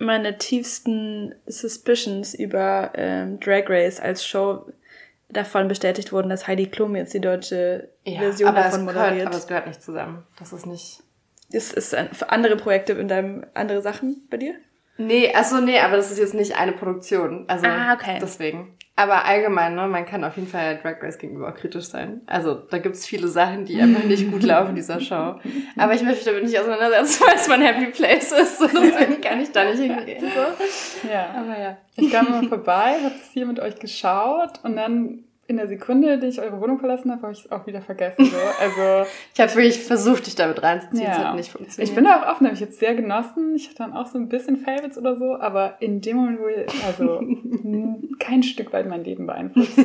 C: meine tiefsten Suspicions über ähm, Drag Race als Show davon bestätigt wurden, dass Heidi Klum jetzt die deutsche Version
A: aber
C: davon
A: es gehört,
C: moderiert.
A: aber es gehört nicht zusammen. Das ist nicht.
C: ist ist ein, für andere Projekte in deinem andere Sachen bei dir?
A: Nee, also nee, aber das ist jetzt nicht eine Produktion. Also
C: Ah, okay.
A: deswegen. Aber allgemein, ne, man kann auf jeden Fall Drag Race gegenüber kritisch sein. Also da gibt's viele Sachen, die einfach nicht gut laufen in dieser Show. Aber ich möchte damit nicht auseinandersetzen, <laughs> weil es mein Happy Place ist. So, deswegen kann ich da nicht hingehen. So.
B: Ja.
A: Aber ja.
B: Ich kam mal vorbei, habe das hier mit euch geschaut und dann in der Sekunde, die ich eure Wohnung verlassen habe, habe ich es auch wieder vergessen. So. <laughs> Also
A: Ich habe wirklich versucht, dich damit reinzuziehen. Es
B: Ja.
A: hat nicht funktioniert.
B: ich bin da auch offen, habe ich jetzt sehr genossen. Ich hatte dann auch so ein bisschen Favorites oder so, aber in dem Moment, wo ihr, also <laughs> kein Stück weit mein Leben beeinflusst. So.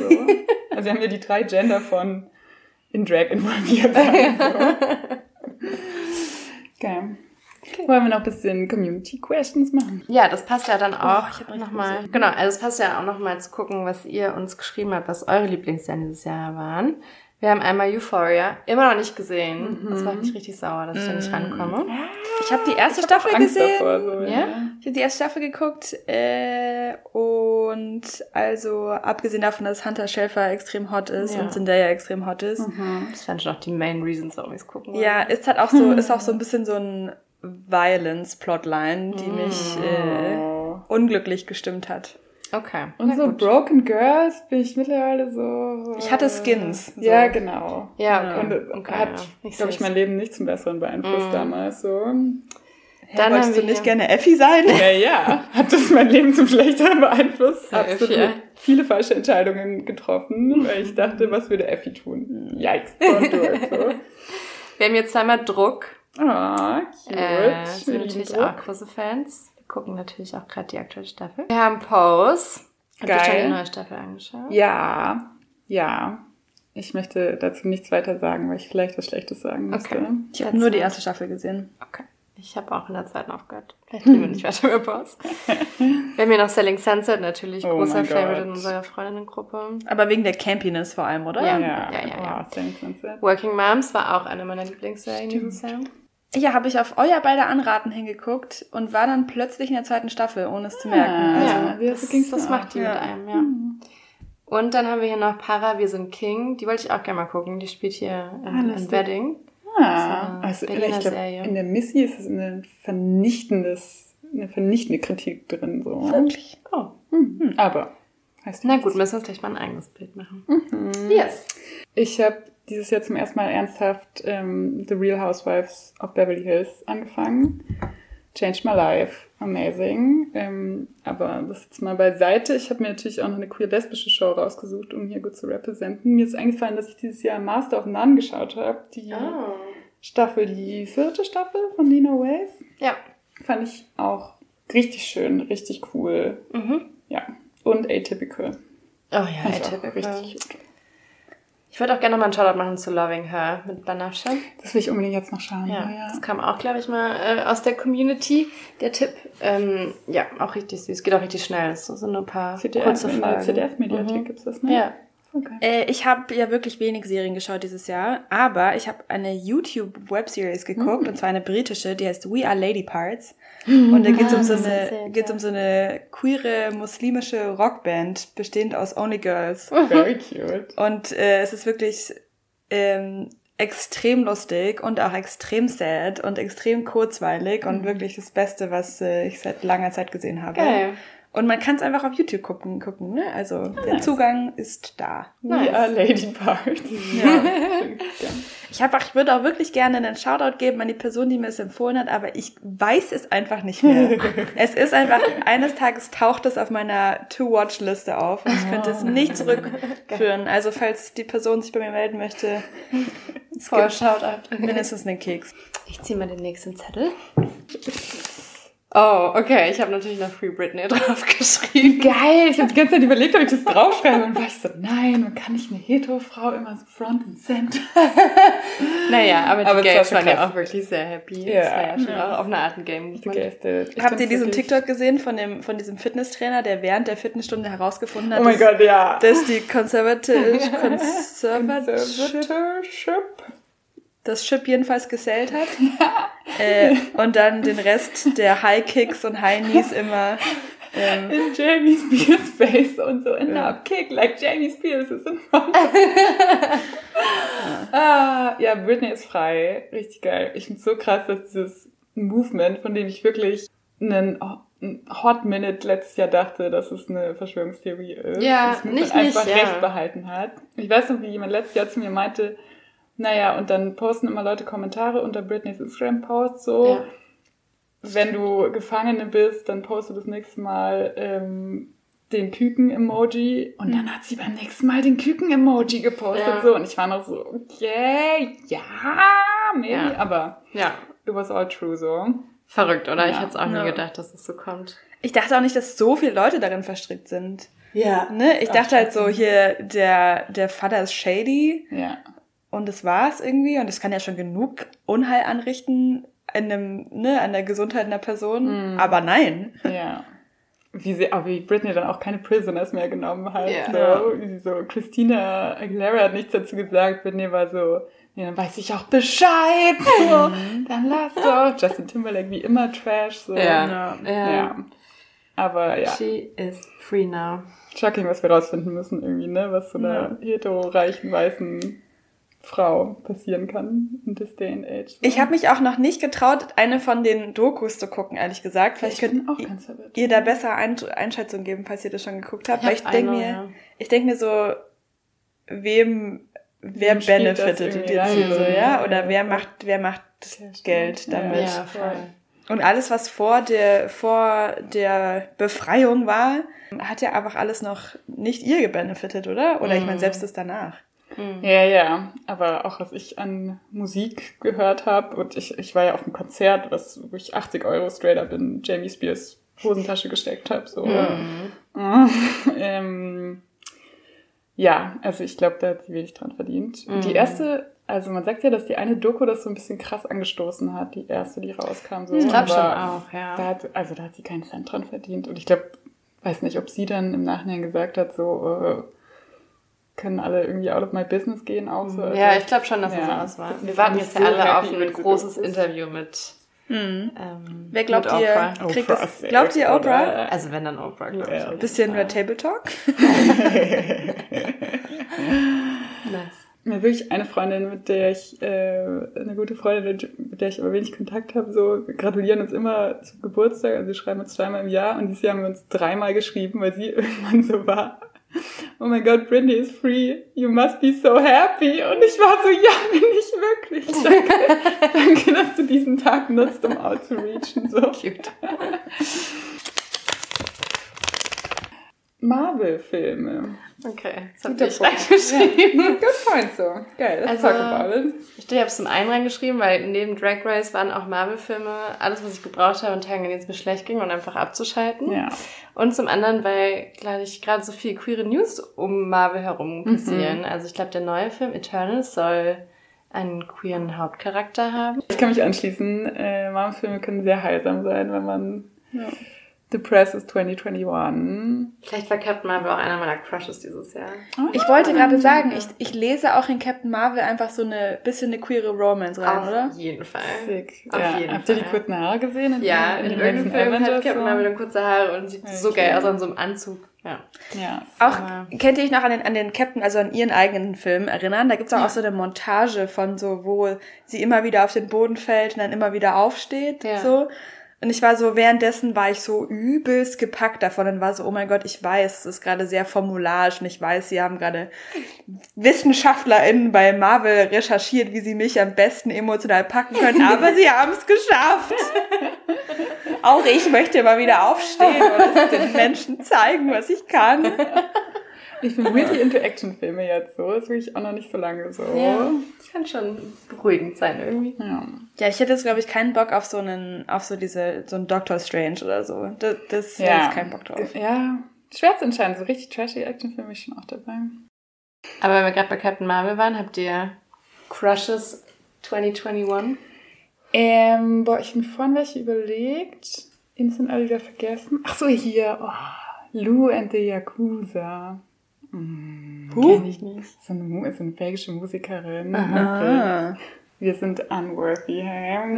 B: Also wir haben ja die drei Gender von in Drag involviert sein. So. <laughs> Okay. Wollen wir noch ein bisschen Community Questions machen?
A: Ja, das passt ja dann auch
C: ich hab richtig
A: nochmal. Genau, also es passt ja auch nochmal zu gucken, was ihr uns geschrieben habt, was eure Lieblingsserien dieses Jahr waren. Wir haben einmal Euphoria, immer noch nicht gesehen. Das macht mich richtig sauer, dass ich da nicht rankomme.
C: Ich habe die erste Staffel
B: Angst
C: gesehen.
B: davor. So,
A: Ja?
C: Ich habe die erste Staffel geguckt äh, und also abgesehen davon, dass Hunter Schafer extrem hot ist
A: Ja.
C: und Zendaya extrem hot ist,
A: Das waren schon auch die Main Reasons, warum ich es gucken wollte.
C: ja, ist halt auch so, <laughs> ist auch so ein bisschen so ein Violence-Plotline, die mich äh,
B: Oh.
C: unglücklich gestimmt hat.
A: Okay.
B: Und
A: Na
B: so
A: gut.
B: Broken Girls bin ich mittlerweile so.
C: Ich hatte Skins, so.
B: Ja, genau.
A: Ja, okay.
B: Und es
A: okay,
B: hat,
A: ja. Ich
B: glaube ich, mein Leben nicht zum Besseren beeinflusst damals. So.
C: Dann wolltest du nicht gerne Effi sein?
B: Ja, ja. Hat das mein Leben zum Schlechteren beeinflusst?
A: Ja,
B: Absolut.
A: Effi, ja.
B: Viele falsche Entscheidungen getroffen, weil ich dachte, was würde Effi tun? Yikes, don't do it. So.
A: Wir haben hier zweimal Druck.
B: Ah, cute.
A: Äh,
B: Wir
A: sind natürlich
B: Druck.
A: auch große Fans. Wir gucken natürlich auch gerade die aktuelle Staffel. Wir haben Pose. Habt ihr schon die neue Staffel angeschaut?
B: Ja, ja. Ich möchte dazu nichts weiter sagen, weil ich vielleicht was Schlechtes sagen müsste.
A: Okay.
C: Ich habe nur die erste Staffel gesehen.
A: Okay. Ich habe auch in der zweiten aufgehört. Vielleicht <laughs> reden wir nicht weiter über Pose. <laughs> Wir haben hier noch Selling Sunset, natürlich
B: Oh
A: großer Favorite in unserer Freundinnengruppe.
C: Aber wegen der Campiness vor allem, oder?
A: Ja.
B: Ja,
A: ja, ja.
B: Oh, Selling Sunset.
A: Working Moms war auch eine meiner Lieblingsserien dieses Jahr.
C: Ja, habe ich auf euer beide Anraten hingeguckt und war dann plötzlich in der zweiten Staffel, ohne es zu merken.
B: Ah.
C: Also,
B: Ja, wie-
A: das,
B: ging's
A: das macht die
C: Ja.
A: mit einem, ja. Und dann haben wir hier noch Para, wir sind King. Die wollte ich auch gerne mal gucken. Die spielt hier in, in
B: lustig.
A: Wedding.
B: Ah, also ich
A: Berliner
B: glaub,
A: Serie.
B: in der Missy ist es eine vernichtendes, eine vernichtende Kritik drin. So.
C: Wirklich?
B: Oh. Hm. Aber heißt
A: Na gut, müssen wir uns gleich mal ein eigenes Bild machen.
B: Mhm.
A: Yes.
B: Ich habe dieses Jahr zum ersten Mal ernsthaft ähm, The Real Housewives of Beverly Hills angefangen. Changed my life. Amazing. Ähm, aber das jetzt mal beiseite. Ich habe mir natürlich auch noch eine queer-lesbische Show rausgesucht, um hier gut zu representen. Mir ist eingefallen, dass ich dieses Jahr Master of None geschaut habe. Die
A: Oh.
B: Staffel, die vierte Staffel von Lena Waithe.
A: Ja.
B: Fand ich auch richtig schön, richtig cool.
A: Mhm.
B: Ja. Und atypical.
A: Oh ja,
B: Fand auch
A: atypical.
B: richtig gut.
A: Ich würde auch gerne noch mal einen Shoutout machen zu Loving Her mit Banascha.
B: Das will ich unbedingt jetzt noch schauen.
A: Ja,
B: Ja,
A: das kam auch, glaube ich, mal äh, aus der Community, der Tipp. Ähm, ja, auch richtig süß. Geht auch richtig schnell. Es sind nur ein paar
B: CDF,
A: kurze
B: in der
A: Folgen.
B: CDF-Mediathek
A: Mhm.
B: gibt's das, ne?
A: Ja.
B: Okay.
C: Äh, ich habe ja wirklich wenig Serien geschaut dieses Jahr, aber ich habe eine YouTube-Webseries geguckt, und zwar eine britische, die heißt We Are Lady Parts. Und da geht's um so
A: das
C: eine, geht's um so eine queere muslimische Rockband, bestehend aus Only Girls. <laughs>
B: Very cute.
C: Und äh, es ist wirklich ähm, extrem lustig und auch extrem sad und extrem kurzweilig und wirklich das Beste, was äh, ich seit langer Zeit gesehen habe.
A: Geil.
C: Und man kann es einfach auf YouTube gucken, gucken ne? Also der Zugang ist da.
B: We are Lady Parts. <laughs>
C: Ja. Ich habe ich würde auch wirklich gerne einen Shoutout geben an die Person, die mir es empfohlen hat, aber ich weiß es einfach nicht mehr. <laughs> es ist einfach, eines Tages taucht es auf meiner To-Watch-Liste auf und ich könnte es nicht zurückführen. Also falls die Person sich bei mir melden möchte, es gibt
A: Shoutout.
C: mindestens einen Keks.
A: Ich ziehe mal den nächsten Zettel. Oh, okay. Ich habe natürlich noch Free Britney <laughs> draufgeschrieben.
B: Geil, ich habe die ganze Zeit überlegt, ob ich das draufschreibe und war ich so, nein, man kann nicht eine Hetero-Frau immer so front and center. <laughs>
A: Naja, aber die
B: Aber
A: Gays waren ja auch wirklich sehr happy.
B: Ja.
A: Das war ja schon auch auf eine Art ein Game.
C: Habt ihr diesen
B: wirklich-
C: TikTok gesehen von dem, von diesem Fitnesstrainer, der während der Fitnessstunde herausgefunden hat,
B: Oh mein
C: dass,
B: Gott, ja.
C: dass die Conservative, <laughs> Conservative
B: Conservatorship.
C: Das Chip jedenfalls gesellt hat. <laughs> äh, und dann den Rest der High Kicks und High Knees immer. Ähm,
B: In Jamie Spears face und so in
C: Ja.
B: a kick like Jamie Spears is in front. <laughs> ah, ja, Britney ist frei. Richtig geil. Ich find's so krass, dass dieses Movement, von dem ich wirklich einen Hot Minute letztes Jahr dachte, dass es eine Verschwörungstheorie ist.
A: Ja,
B: das
A: nicht,
B: einfach
A: nicht, ja.
B: recht behalten hat. Ich weiß noch, wie jemand letztes Jahr zu mir meinte, naja, und dann posten immer Leute Kommentare unter Britneys Instagram-Post so
A: Ja.
B: wenn du Gefangene bist, dann poste das nächste Mal ähm, den Küken-Emoji und dann hat sie beim nächsten Mal den Küken-Emoji gepostet
A: Ja.
B: so und ich war noch so, okay, ja, maybe,
A: Ja.
B: aber
A: Ja.
B: it was all true so.
A: Verrückt, oder? Ich
B: Ja.
A: hätte es auch nie
C: Ja.
A: gedacht, dass es so kommt.
C: ich dachte auch nicht, dass so viele Leute darin verstrickt sind.
B: Ja.
C: Ne? Ich
B: Ach,
C: dachte halt so, hier, der, der Vater ist shady
B: Ja.
C: Und das war's irgendwie und das kann ja schon genug Unheil anrichten in einem, ne, an der Gesundheit einer Person.
B: Mhm.
C: Aber nein. <laughs>
B: Ja. Wie sie, auch wie Britney dann auch keine Prisoners mehr genommen hat.
A: Ja.
B: So, wie sie so, Christina Aguilera hat nichts dazu gesagt. Britney war so, ja, dann weiß ich auch Bescheid. So, dann lass doch. Justin Timberlake wie immer Trash. So.
C: Ja.
B: Ja. Aber ja,
A: She is free now.
B: shocking, was wir rausfinden müssen irgendwie, ne? Was so einer hetero-reichen, weißen Frau passieren kann in this day and age. So.
C: Ich habe mich auch noch nicht getraut, eine von den Dokus zu gucken, ehrlich gesagt. Vielleicht
B: Ich
C: könnt
B: auch
C: ihr-
B: ganz verwirrt.
C: ihr da besser Ein Einschätzung geben, falls ihr das schon geguckt habt.
A: Ich
C: Weil
A: hab
C: ich denke mir,
A: ja.
C: ich denke mir so, wem, wer
B: Wem
C: benefitet jetzt
B: ein?
C: hier so, ja?
B: Ja,
C: Oder
B: ja.
C: wer macht, wer macht Geld
B: Ja.
C: damit?
A: Ja, voll.
C: Und alles, was vor der, vor der Befreiung war, hat ja einfach alles noch nicht ihr gebenefitet, oder? Oder ich meine, selbst das danach.
B: Ja, ja. Aber auch was ich an Musik gehört habe, und ich, ich war ja auf einem Konzert, was, wo ich 80 Euro straight up in Jamie Spears Hosentasche gesteckt habe. So. <laughs> ähm, ja, also ich glaube, da hat sie wenig dran verdient. Die erste, also man sagt ja, dass die eine Doku das so ein bisschen krass angestoßen hat, die erste, die rauskam. So.
A: Ich glaube schon auch, ja.
B: Da hat, also da hat sie keinen Cent dran verdient. Und ich glaube, weiß nicht, ob sie dann im Nachhinein gesagt hat, so äh, können alle irgendwie out of my business gehen auch so. Also,
A: Ja, ich glaube schon, dass es
B: Ja.
A: das war. Wir warten jetzt
B: so
A: ja alle auf ein großes
B: Dokus.
A: Interview mit.
C: Mhm.
A: Ähm,
C: Wer glaubt
A: mit
C: ihr,
A: Oprah.
C: kriegt
B: Oprah
C: das, glaubt ihr Oprah?
B: oder?
A: Also wenn dann Oprah, glaube
B: Ja.
A: ich.
C: Bisschen Red Table Talk? <laughs>
A: Nice.
B: Mir wirklich eine Freundin, mit der ich, äh, eine gute Freundin, mit der ich aber wenig Kontakt habe, so, wir gratulieren uns immer zum Geburtstag, also wir schreiben uns zweimal im Jahr und dieses Jahr haben wir uns dreimal geschrieben, weil sie <laughs> irgendwann so war. Oh mein Gott, Britney is free. You must be so happy. Und ich war so, ja, bin ich wirklich. <laughs> Danke, danke dass du diesen Tag nutzt, um outzureachen. So.
A: Cute.
B: Marvel-Filme.
A: Okay, das hab
B: Guter
A: ich reingeschrieben.
B: Ja. Good point, so. Geil, let's
A: Also-
B: talk about it.
A: Ich habe es zum einen reingeschrieben, weil neben Drag Race waren auch Marvel-Filme alles, was ich gebraucht habe, in Tagen, in denen es mir schlecht ging und einfach abzuschalten.
B: Ja.
A: Und zum anderen, weil, glaube ich, gerade so viel queere News um Marvel herum passieren. Also ich glaube, der neue Film Eternals soll einen queeren Hauptcharakter haben.
B: Ich kann mich anschließen. Äh, Marvel-Filme können sehr heilsam sein, wenn man depressed ist 2021.
A: Vielleicht war Captain Marvel auch einer meiner Crushes dieses Jahr.
C: Ich wollte gerade sagen, ich, ich lese auch in Captain Marvel einfach so eine bisschen eine queere Romance rein,
A: Auf
C: oder?
A: jeden Fall.
B: Sick.
A: Auf
B: ja.
A: jeden
B: Habt ihr die
A: Fall.
B: kurzen Haare gesehen? In,
A: Ja, in,
B: den
A: irgendeinem Film hat
B: Avengers
A: Captain
B: so?
A: Marvel dann kurze Haare und sieht
B: Ja,
A: so
B: okay.
A: geil aus an so einem Anzug. Ja.
B: Ja.
C: Auch,
A: Aber-
C: kennt ihr euch noch an den, an den Captain, also an ihren eigenen Film erinnern? Da gibt's auch, auch so eine Montage von so, wo sie immer wieder auf den Boden fällt und dann immer wieder aufsteht,
A: Ja.
C: so. Und ich war so, währenddessen war ich so übelst gepackt davon und war so, oh mein Gott, ich weiß, es ist gerade sehr formularisch und ich weiß, sie haben gerade WissenschaftlerInnen bei Marvel recherchiert, wie sie mich am besten emotional packen können, <laughs> aber sie haben es geschafft. Auch ich möchte mal wieder aufstehen und den Menschen zeigen, was ich kann.
B: Ich bin really into Actionfilme jetzt so. Ist wirklich auch noch nicht so lange so.
A: ja. Das kann schon beruhigend sein irgendwie.
B: Ja.
C: Ja, ich hätte jetzt, glaube ich, keinen Bock auf so einen, auf so diese, so einen Doctor Strange oder so. Das, das hätte
B: Ja.
C: ich keinen Bock drauf.
B: Ja. Schwer zu entscheiden. So richtig trashy Actionfilme ich schon auch dabei.
A: Aber wenn wir gerade bei Captain Marvel waren, habt ihr Crushes 2021?
B: Ähm, boah, ich habe mir vorhin welche überlegt. Instant alle wieder vergessen. Ach so, hier. Oh, Lou and the Yakuza. Mm,
A: Kenn ich nicht.
B: So eine, Mu- so eine belgische Musikerin. Okay.
C: Ah.
B: Wir sind unworthy.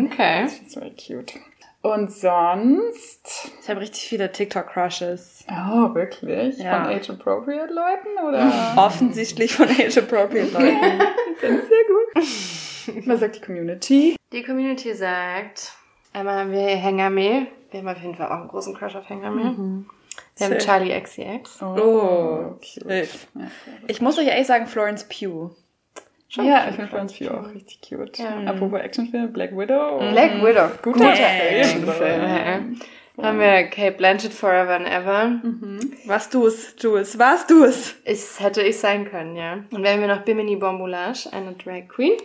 A: Okay.
B: She's very cute. Und sonst.
C: Ich habe richtig viele TikTok-Crushes.
B: Oh, wirklich?
C: Ja.
B: Von age-appropriate Leuten? Oder? <laughs>
C: Offensichtlich von age-appropriate Leuten.
B: Das ist sehr gut. Was sagt die Community?
A: Die Community sagt, einmal haben wir Hengame. Wir haben auf jeden Fall auch einen großen Crush auf Hengame. Wir haben. Charlie XCX.
C: Oh,
B: cute.
C: safe. Ich muss euch ehrlich sagen, Florence Pugh.
B: ja, ich finde Florence Pugh auch richtig cute.
A: Ja.
B: Apropos Actionfilm, Black Widow.
A: Black Widow.
B: Guter
A: Guter
B: Film.
A: Film. ja. Haben wir Kate Blanchett Forever and Ever.
C: Was du's, Jules? Was du's?
A: Ich, hätte ich sein können, ja. Und wir haben hier noch Bimini Bomboulage, eine Drag Queen,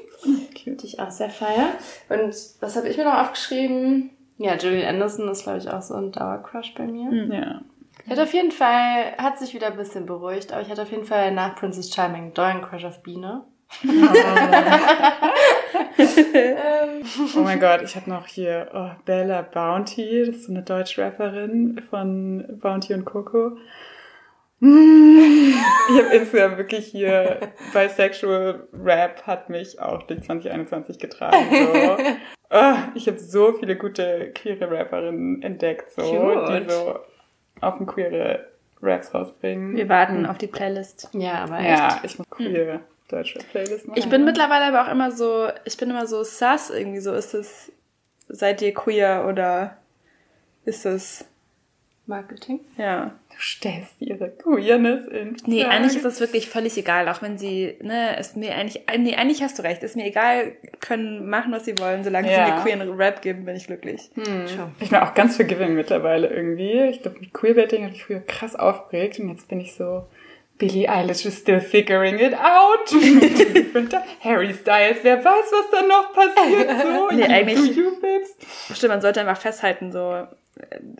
B: Cute.
A: die ich auch sehr feier. Und was habe ich mir noch aufgeschrieben? Ja, Julian Anderson ist, glaube ich, auch so ein Dauercrush bei mir.
B: Ja.
A: Ich hatte auf jeden Fall, hat sich wieder ein bisschen beruhigt, aber ich hatte auf jeden Fall nach Princess Charming einen Crush auf Biene.
B: Oh <laughs> <laughs> mein Gott, ich habe noch hier oh, Bella Bounty, das ist so eine Deutsch-Rapperin von Bounty und Coco. Ich habe Instagram wirklich hier Bisexual Rap hat mich auch durch 2021 getragen. So. <laughs> Oh, ich habe so viele gute queere Rapperinnen entdeckt, so,
A: Cute.
B: die so offen queere Raps rausbringen.
C: Wir warten auf die Playlist.
A: Ja, aber echt.
B: Ja, ich muss queere deutsche Playlist machen.
C: Ich bin mittlerweile aber auch immer so, ich bin immer so sass irgendwie so. Ist es, seid ihr queer oder ist es
A: Marketing.
C: Ja.
B: Du stellst ihre Queerness in.
C: Nee,
B: Frage.
C: eigentlich ist das wirklich völlig egal, auch wenn sie, ne, ist mir eigentlich, nee, eigentlich hast du recht, ist mir egal, können machen, was sie wollen, solange
B: Ja.
C: sie mir queeren Rap geben, bin ich glücklich.
A: Schon.
B: Ich bin auch ganz forgiving mittlerweile irgendwie. Ich glaube, mit Queerbaiting habe ich früher krass aufgeregt und jetzt bin ich so, Billie Eilish is still figuring it out. <laughs> Harry Styles, wer weiß, was da noch passiert. <laughs> So,
C: Nee, eigentlich-. Stimmt, man sollte einfach festhalten, so,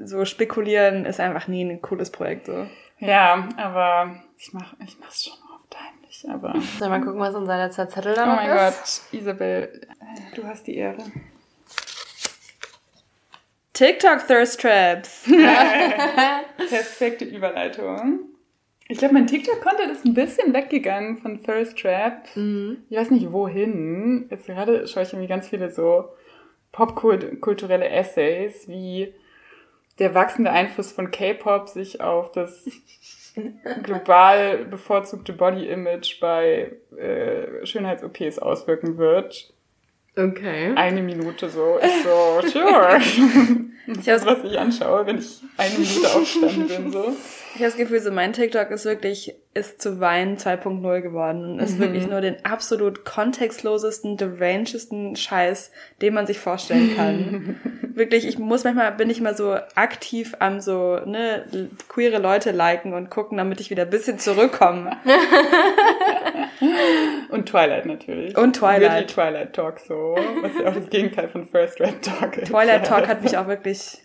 C: so spekulieren ist einfach nie ein cooles Projekt, so.
B: Ja, aber ich mach, ich mach's schon oft heimlich, aber. <laughs>
A: Sollen wir mal gucken, was unser letzter Zettel da
B: Oh
A: noch
B: mein
A: ist?
B: Gott, Isabel, du hast die Ehre.
C: TikTok Thirst Traps. <laughs>
B: Perfekte Überleitung. Ich glaube, mein TikTok-Content ist ein bisschen weggegangen von Thirst Trap. Ich weiß nicht wohin. Jetzt gerade schaue ich irgendwie ganz viele so popkulturelle Essays, wie der wachsende Einfluss von K-Pop sich auf das global bevorzugte Body-Image bei äh, Schönheits-OPs auswirken wird.
A: Okay.
B: Eine Minute so ist so, sure. <laughs>
C: Ich
B: Das was ich anschaue, wenn ich eine Minute aufgestanden bin, so.
C: Ich hab das Gefühl, so mein TikTok ist wirklich, ist zu Wein 2.0 geworden und ist wirklich nur den absolut kontextlosesten, derangedsten Scheiß, den man sich vorstellen kann. <laughs> wirklich, ich muss manchmal, bin ich mal so aktiv am so, ne, queere Leute liken und gucken, damit ich wieder ein bisschen zurückkomme. <laughs>
B: Und Twilight natürlich.
C: Und Twilight.
B: Weirdly Twilight Talk so, was ja auch das Gegenteil von First Rap Talk ist.
C: Twilight Talk hat mich auch wirklich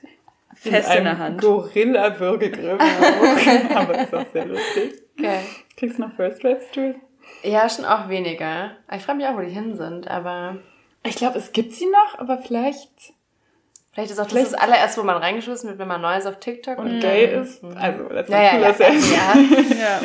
C: fest in, der Hand.
B: Gorilla-Würgegriff. <laughs> Aber ist auch sehr lustig.
A: Okay.
B: Kriegst du noch First Raps, Jules?
A: Ja, schon auch weniger. Ich frage mich auch, wo die hin sind, aber
B: Ich glaube, es gibt sie noch, aber vielleicht
A: vielleicht ist auch das
B: Vielleicht-
A: das allererste, wo man reingeschossen wird, wenn man neu ist auf TikTok.
B: und gay ist. Also, that's
A: Ja, ja, ja.
B: as
A: ja. <laughs>
C: Ja.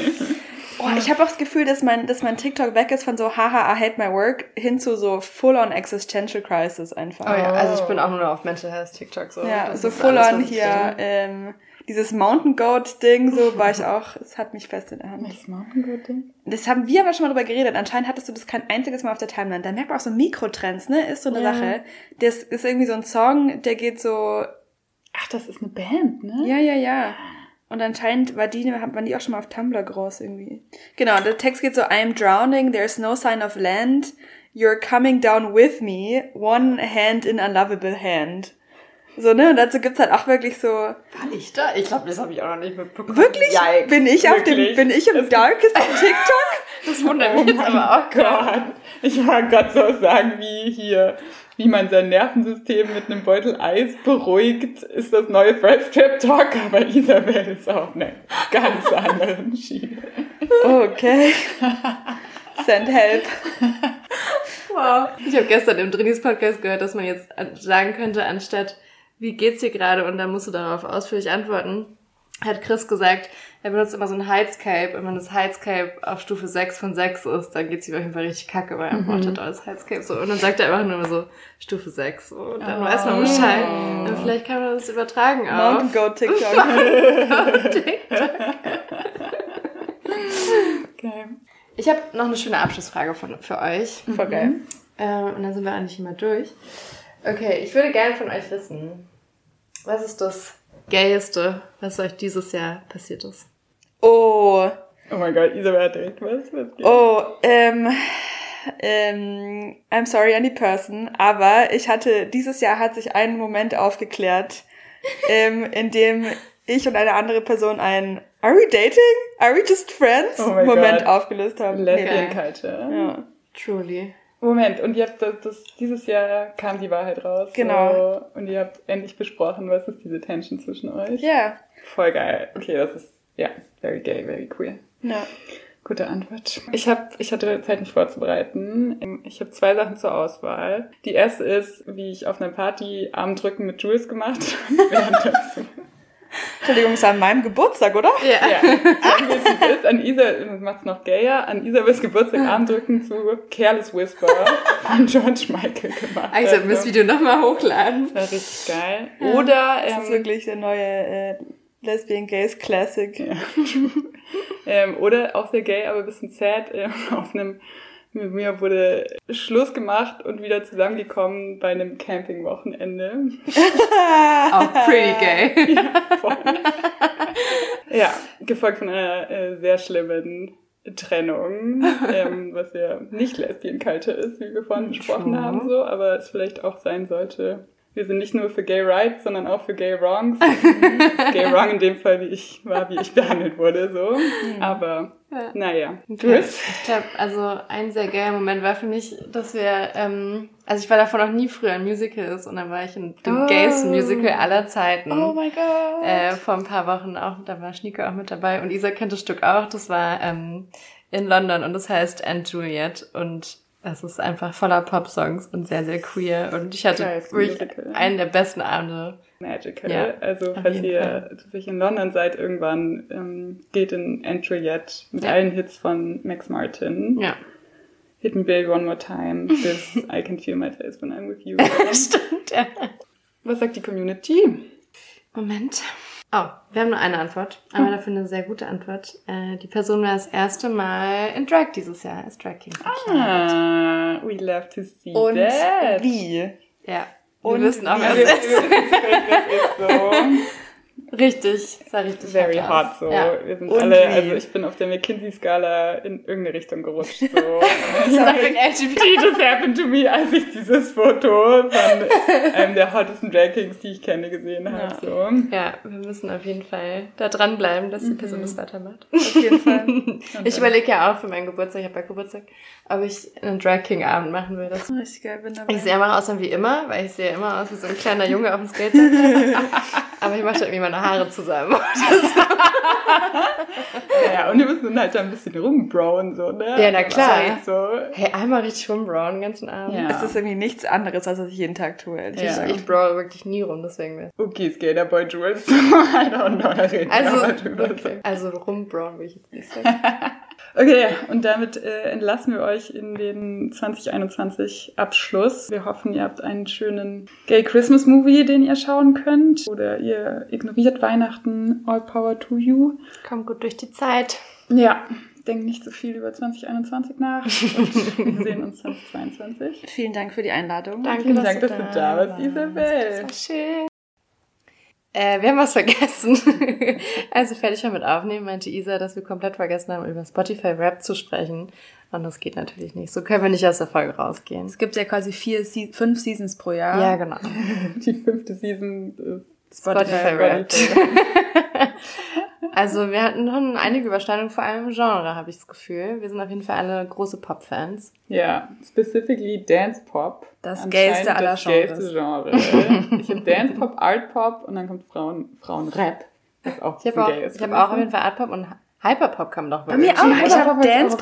C: Oh, ich habe auch das Gefühl, dass mein, dass mein TikTok weg ist von so haha, I hate my work hin zu so full-on existential crisis einfach.
A: Oh ja, also ich bin auch nur auf Mental Health TikTok so.
C: Ja,
A: Das
C: so full-on hier, ähm, dieses Mountain Goat Ding, so war ich auch, es hat mich fest in der Hand.
B: Welches Mountain Goat Ding?
C: Das haben wir aber schon mal drüber geredet. Anscheinend hattest du das kein einziges Mal auf der Timeline. Da merkt man auch so Mikrotrends, ne? Ist so eine
A: Ja.
C: Sache. Das ist irgendwie so ein Song, der geht so,
B: Ach, das ist eine Band, ne?
C: Ja, ja, ja. Und anscheinend war die, waren die auch schon mal auf Tumblr groß irgendwie. Genau, der Text geht so, I'm drowning, there's no sign of land, you're coming down with me, one hand in unlovable hand. So, ne? Und dazu gibt's halt auch wirklich so,
A: War ich da? Ich glaube, das habe ich auch noch nicht mitbekommen.
C: wirklich?
A: Yikes.
C: Bin ich auf dem,
B: Wirklich?
C: bin ich im Darkest auf <laughs> TikTok?
A: Das wundert mich
B: Oh
A: jetzt aber auch gerade.
B: Gott. Ich war gerade so sagen, wie hier, wie man sein Nervensystem mit einem Beutel Eis beruhigt, ist das neue First Trap Talk, aber Isabel ist auf einer ganz anderen Schiene.
C: Okay. Send help.
A: Wow. Ich habe gestern im Drinis Podcast gehört, dass man jetzt sagen könnte, anstatt wie geht's dir gerade und dann musst du darauf ausführlich antworten, hat Chris gesagt, er benutzt immer so ein Heizcape und wenn das Heizcape auf Stufe 6 von 6 ist, dann geht's ihm auf jeden Fall richtig kacke, weil er antwortet alles Heizcape so. Und dann sagt er einfach nur so Stufe 6 so. und dann weiß man Bescheid. Und vielleicht kann man das übertragen
C: Mountain
A: auf. <laughs>
C: Goat TikTok.
B: Okay.
A: Ich habe noch eine schöne Abschlussfrage von, für euch.
C: Voll geil.
A: Ähm, und dann sind wir eigentlich immer durch. Okay, ich würde gerne von euch wissen, was ist das Gayeste, was euch dieses Jahr passiert ist?
C: Oh,
B: Oh mein Gott, Isabel hat direkt was. was geht?
C: Oh, ähm, ähm, I'm sorry any person, aber ich hatte, dieses Jahr hat sich ein Moment aufgeklärt, ähm, <laughs> in dem ich und eine andere Person ein Are we dating? Are we just friends?
B: Oh
C: Moment
B: Gott.
C: aufgelöst haben.
B: Lesbian
A: Okay.
B: Culture.
C: Ja.
A: Truly.
B: Moment, und ihr habt das, das, dieses Jahr kam die Wahrheit raus.
C: Genau.
B: So, und ihr habt endlich besprochen, was ist diese Tension zwischen euch.
C: Ja.
B: Voll geil. Okay, das ist, ja, very gay, very queer.
C: Ja.
B: Gute Antwort. Ich hab, ich hatte Zeit, mich vorzubereiten. Ich habe zwei Sachen zur Auswahl. Die erste ist, wie ich auf einer Party Armdrücken mit Jules gemacht <laughs> habe.
C: Entschuldigung, es war an meinem Geburtstag, oder?
A: Ja.
B: ja, es ist. An Isa, das macht's noch gayer, an Isabels Geburtstag Armdrücken zu Careless Whisper von George Michael gemacht.
A: Ah, Ich soll das Video nochmal hochladen.
B: Das war richtig geil. Oder,
C: Das ist
B: ähm,
C: wirklich der neue äh, Lesbian Gays Classic. <laughs>
B: ähm, oder auch sehr gay, aber ein bisschen sad, ähm, auf einem Mit mir wurde Schluss gemacht und wieder zusammengekommen bei einem Campingwochenende. <laughs>
A: Auch pretty <laughs> gay.
B: ja, voll. ja, gefolgt von einer äh, sehr schlimmen Trennung, ähm, was ja nicht Lesbian-Culture ist, wie wir vorhin besprochen
A: True.
B: haben, so, aber es vielleicht auch sein sollte. Wir sind nicht nur für Gay Rights, sondern auch für Gay Wrongs. <laughs> Gay Wrong in dem Fall, wie ich war, wie ich behandelt wurde, so. Aber,
A: Ja.
B: naja.
A: Okay. Ich glaube, also ein sehr geiler Moment war für mich, dass wir, ähm, also ich war davon noch nie früher in Musicals und dann war ich in dem
B: Oh.
A: gaysten Musical aller Zeiten.
B: mein Gott.
A: äh, vor ein paar Wochen auch, da war Schnieke auch mit dabei und Isa kennt das Stück auch, das war ähm, in London und das heißt And Juliet und es ist einfach voller Pop-Songs und sehr, sehr queer und ich hatte wirklich einen der besten Abende.
B: Magical.
A: Ja,
B: also, falls ihr zufällig in London seid, irgendwann ähm, geht in Entryet mit
A: Ja.
B: allen Hits von Max Martin.
A: Ja,
B: Hit Me Baby One More Time <laughs> bis I Can Feel My Face When I'm With You. <laughs>
A: stimmt, ja.
B: Was sagt die Community?
A: Moment. Oh, wir haben nur eine Antwort, aber dafür eine sehr gute Antwort. Äh, die Person war das erste Mal in Drag dieses Jahr, als Drag King verkleidet.
B: Ah, we love to see
C: Und
B: that.
C: wie?
A: Ja, wir
C: Und
A: wissen auch,
B: Wir
A: wer es ist. <laughs>
B: wir wissen, wer es ist so.
A: Richtig, sah richtig
B: Very
A: hot
B: hot
A: aus.
B: so.
A: Ja.
B: Wir sind
C: Und
B: alle,
C: wie?
B: also ich bin auf der McKinsey-Skala in irgendeine Richtung gerutscht. So. <laughs>
A: Something LGBT.
B: just happened to me, als ich dieses Foto von einem der hottesten Drag Kings, die ich kenne, gesehen habe.
A: Ja.
B: So.
A: Ja, wir müssen auf jeden Fall da dranbleiben, dass die Person das weitermacht.
C: Auf jeden Fall. <laughs>
A: Ich überlege ja auch für meinen Geburtstag, ich habe ja Geburtstag, ob ich einen Drag King Abend machen will. Das
C: Richtig geil, bin dabei.
A: ich sehe immer aus wie immer, weil ich sehe immer aus wie so ein kleiner Junge auf dem Skateboard. <laughs> Aber ich mache da irgendwie meine Haare zusammen. <laughs>
B: Ja, und wir müssen halt da ein bisschen rumbrown, so, ne?
A: Ja, na klar.
B: So.
A: Hey, einmal richtig rumbrown den ganzen Abend.
B: Ja.
C: Es ist irgendwie nichts anderes, als was ich jeden Tag tue. ehrlich
B: Ja.
C: gesagt.
A: Ich brow wirklich nie rum, deswegen.
B: Okay, Skaterboy Jules. <laughs> I don't know, da reden
A: Also, okay. also rumbrown will ich jetzt nicht sagen. <laughs>
B: Okay, und damit äh, entlassen wir euch in den 2021 Abschluss. Wir hoffen, ihr habt einen schönen Gay Christmas Movie, den ihr schauen könnt. Oder ihr ignoriert Weihnachten. All Power to You.
A: Komm gut durch die Zeit.
B: Ja, denkt nicht so viel über 2021 nach. Und wir sehen uns 2022.
C: Vielen Dank für die Einladung.
A: Danke,
B: Vielen
A: dass
B: Dank,
A: du
B: dass du da warst,
A: Das
B: Isabel.
A: war schön. Äh, wir haben was vergessen. <laughs> Als wir fertig waren mit Aufnehmen, meinte Isa, dass wir komplett vergessen haben, über Spotify Rap zu sprechen. Und das geht natürlich nicht. So können wir nicht aus der Folge rausgehen.
C: Es gibt ja quasi vier, fünf Seasons pro Jahr.
A: Ja, genau. <laughs>
B: Die fünfte Season ist
A: Spotify Rap.
B: Spotify. <laughs>
A: Also wir hatten schon einige Überschneidungen, vor allem im Genre, habe ich das Gefühl. Wir sind auf jeden Fall alle große Pop-Fans.
B: Ja, specifically Dance Pop.
C: Das gayste aller
B: das gayste
C: Genres.
B: Genre. ich habe Dance Pop, <laughs> Art Pop und dann kommt Frauen, Frauen Rap. Was auch
A: Ich habe auch, ich hab auch auf jeden Fall Art Pop und Hyperpop kam doch
C: Bei mir
A: uns.
C: auch.
B: Hyperpop
C: Ich habe
B: hab ich
C: Dance
B: auch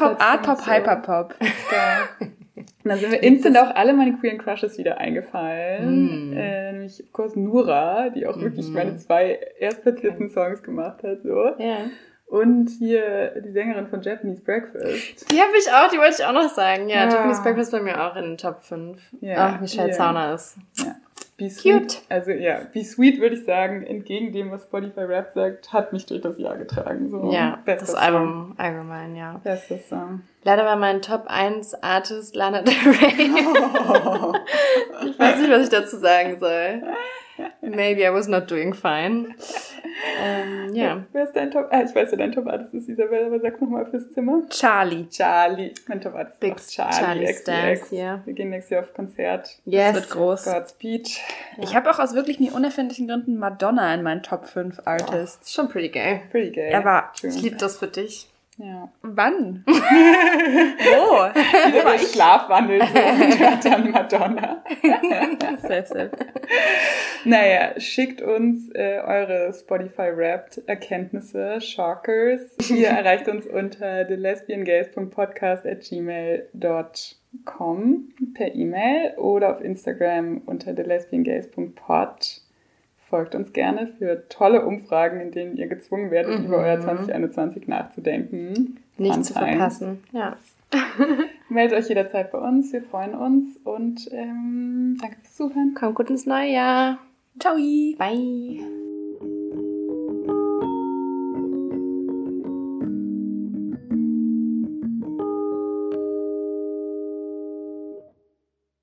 B: <laughs> Und dann sind mir instant auch alle meine queeren Crushes wieder eingefallen.
A: Mm.
B: Äh, nämlich, of course, Nura, die auch wirklich
A: Mhm.
B: meine zwei erstplatzierten Songs gemacht hat. So.
A: Ja.
B: Und hier die Sängerin von Japanese Breakfast.
A: Die habe ich auch, die wollte ich auch noch sagen. Ja,
B: Ja.
A: Japanese Breakfast bei mir auch in den Top 5.
B: Ja,
A: Auch Michelle
B: ja.
A: Zauner ist.
B: Ja. Be Sweet.
A: Cute.
B: Also ja, Be Sweet würde ich sagen, entgegen dem, was Spotify Rap sagt, hat mich durch das Jahr getragen. So.
A: Ja,
B: Bester
A: das
B: Song.
A: Album allgemein, ja.
B: Bester Song.
A: Leider war mein Top 1 Artist Lana Del Rey. <laughs> ich weiß nicht, was ich dazu sagen soll. <laughs> Maybe I was not doing fine. Ähm, ja.
B: Wer ist dein Top? Ah, ich weiß, wer dein Top Artist ist, Isabel, aber sag nochmal fürs Zimmer.
C: Charlie.
B: Charlie. Mein Top Artist
A: Big
B: ist Charlie.
A: Charlie
B: XCX.
A: Stans, ja.
B: Wir gehen nächstes Jahr auf Konzert.
A: Yes.
C: Das wird groß.
B: Godspeed.
C: Ich habe auch aus wirklich nie unerfindlichen Gründen Madonna in meinen Top 5 Artists.
A: Schon pretty gay.
B: Pretty gay.
C: Aber
B: Schön.
A: Ich liebe das für dich.
B: Ja.
C: Wann? <laughs> Wo?
B: Wieder bei Schlafwandel so und dann Madonna. <laughs>
C: safe, safe.
B: Naja, schickt uns äh, eure Spotify-Wrapped-Erkenntnisse, Shockers. Ihr <laughs> erreicht uns unter thelesbiangays.podcast at gmail.com per E-Mail oder auf Instagram unter thelesbiangays.pod. Folgt uns gerne für tolle Umfragen, in denen ihr gezwungen werdet,
A: Mhm.
B: über euer 2021 nachzudenken.
A: Nicht
B: Fun
A: zu verpassen. Ja. <laughs> <laughs>
B: Meldet euch jederzeit bei uns, wir freuen uns und ähm, danke fürs Zuhören.
A: Kommt gut ins neue Jahr.
C: Ciao.
A: Bye.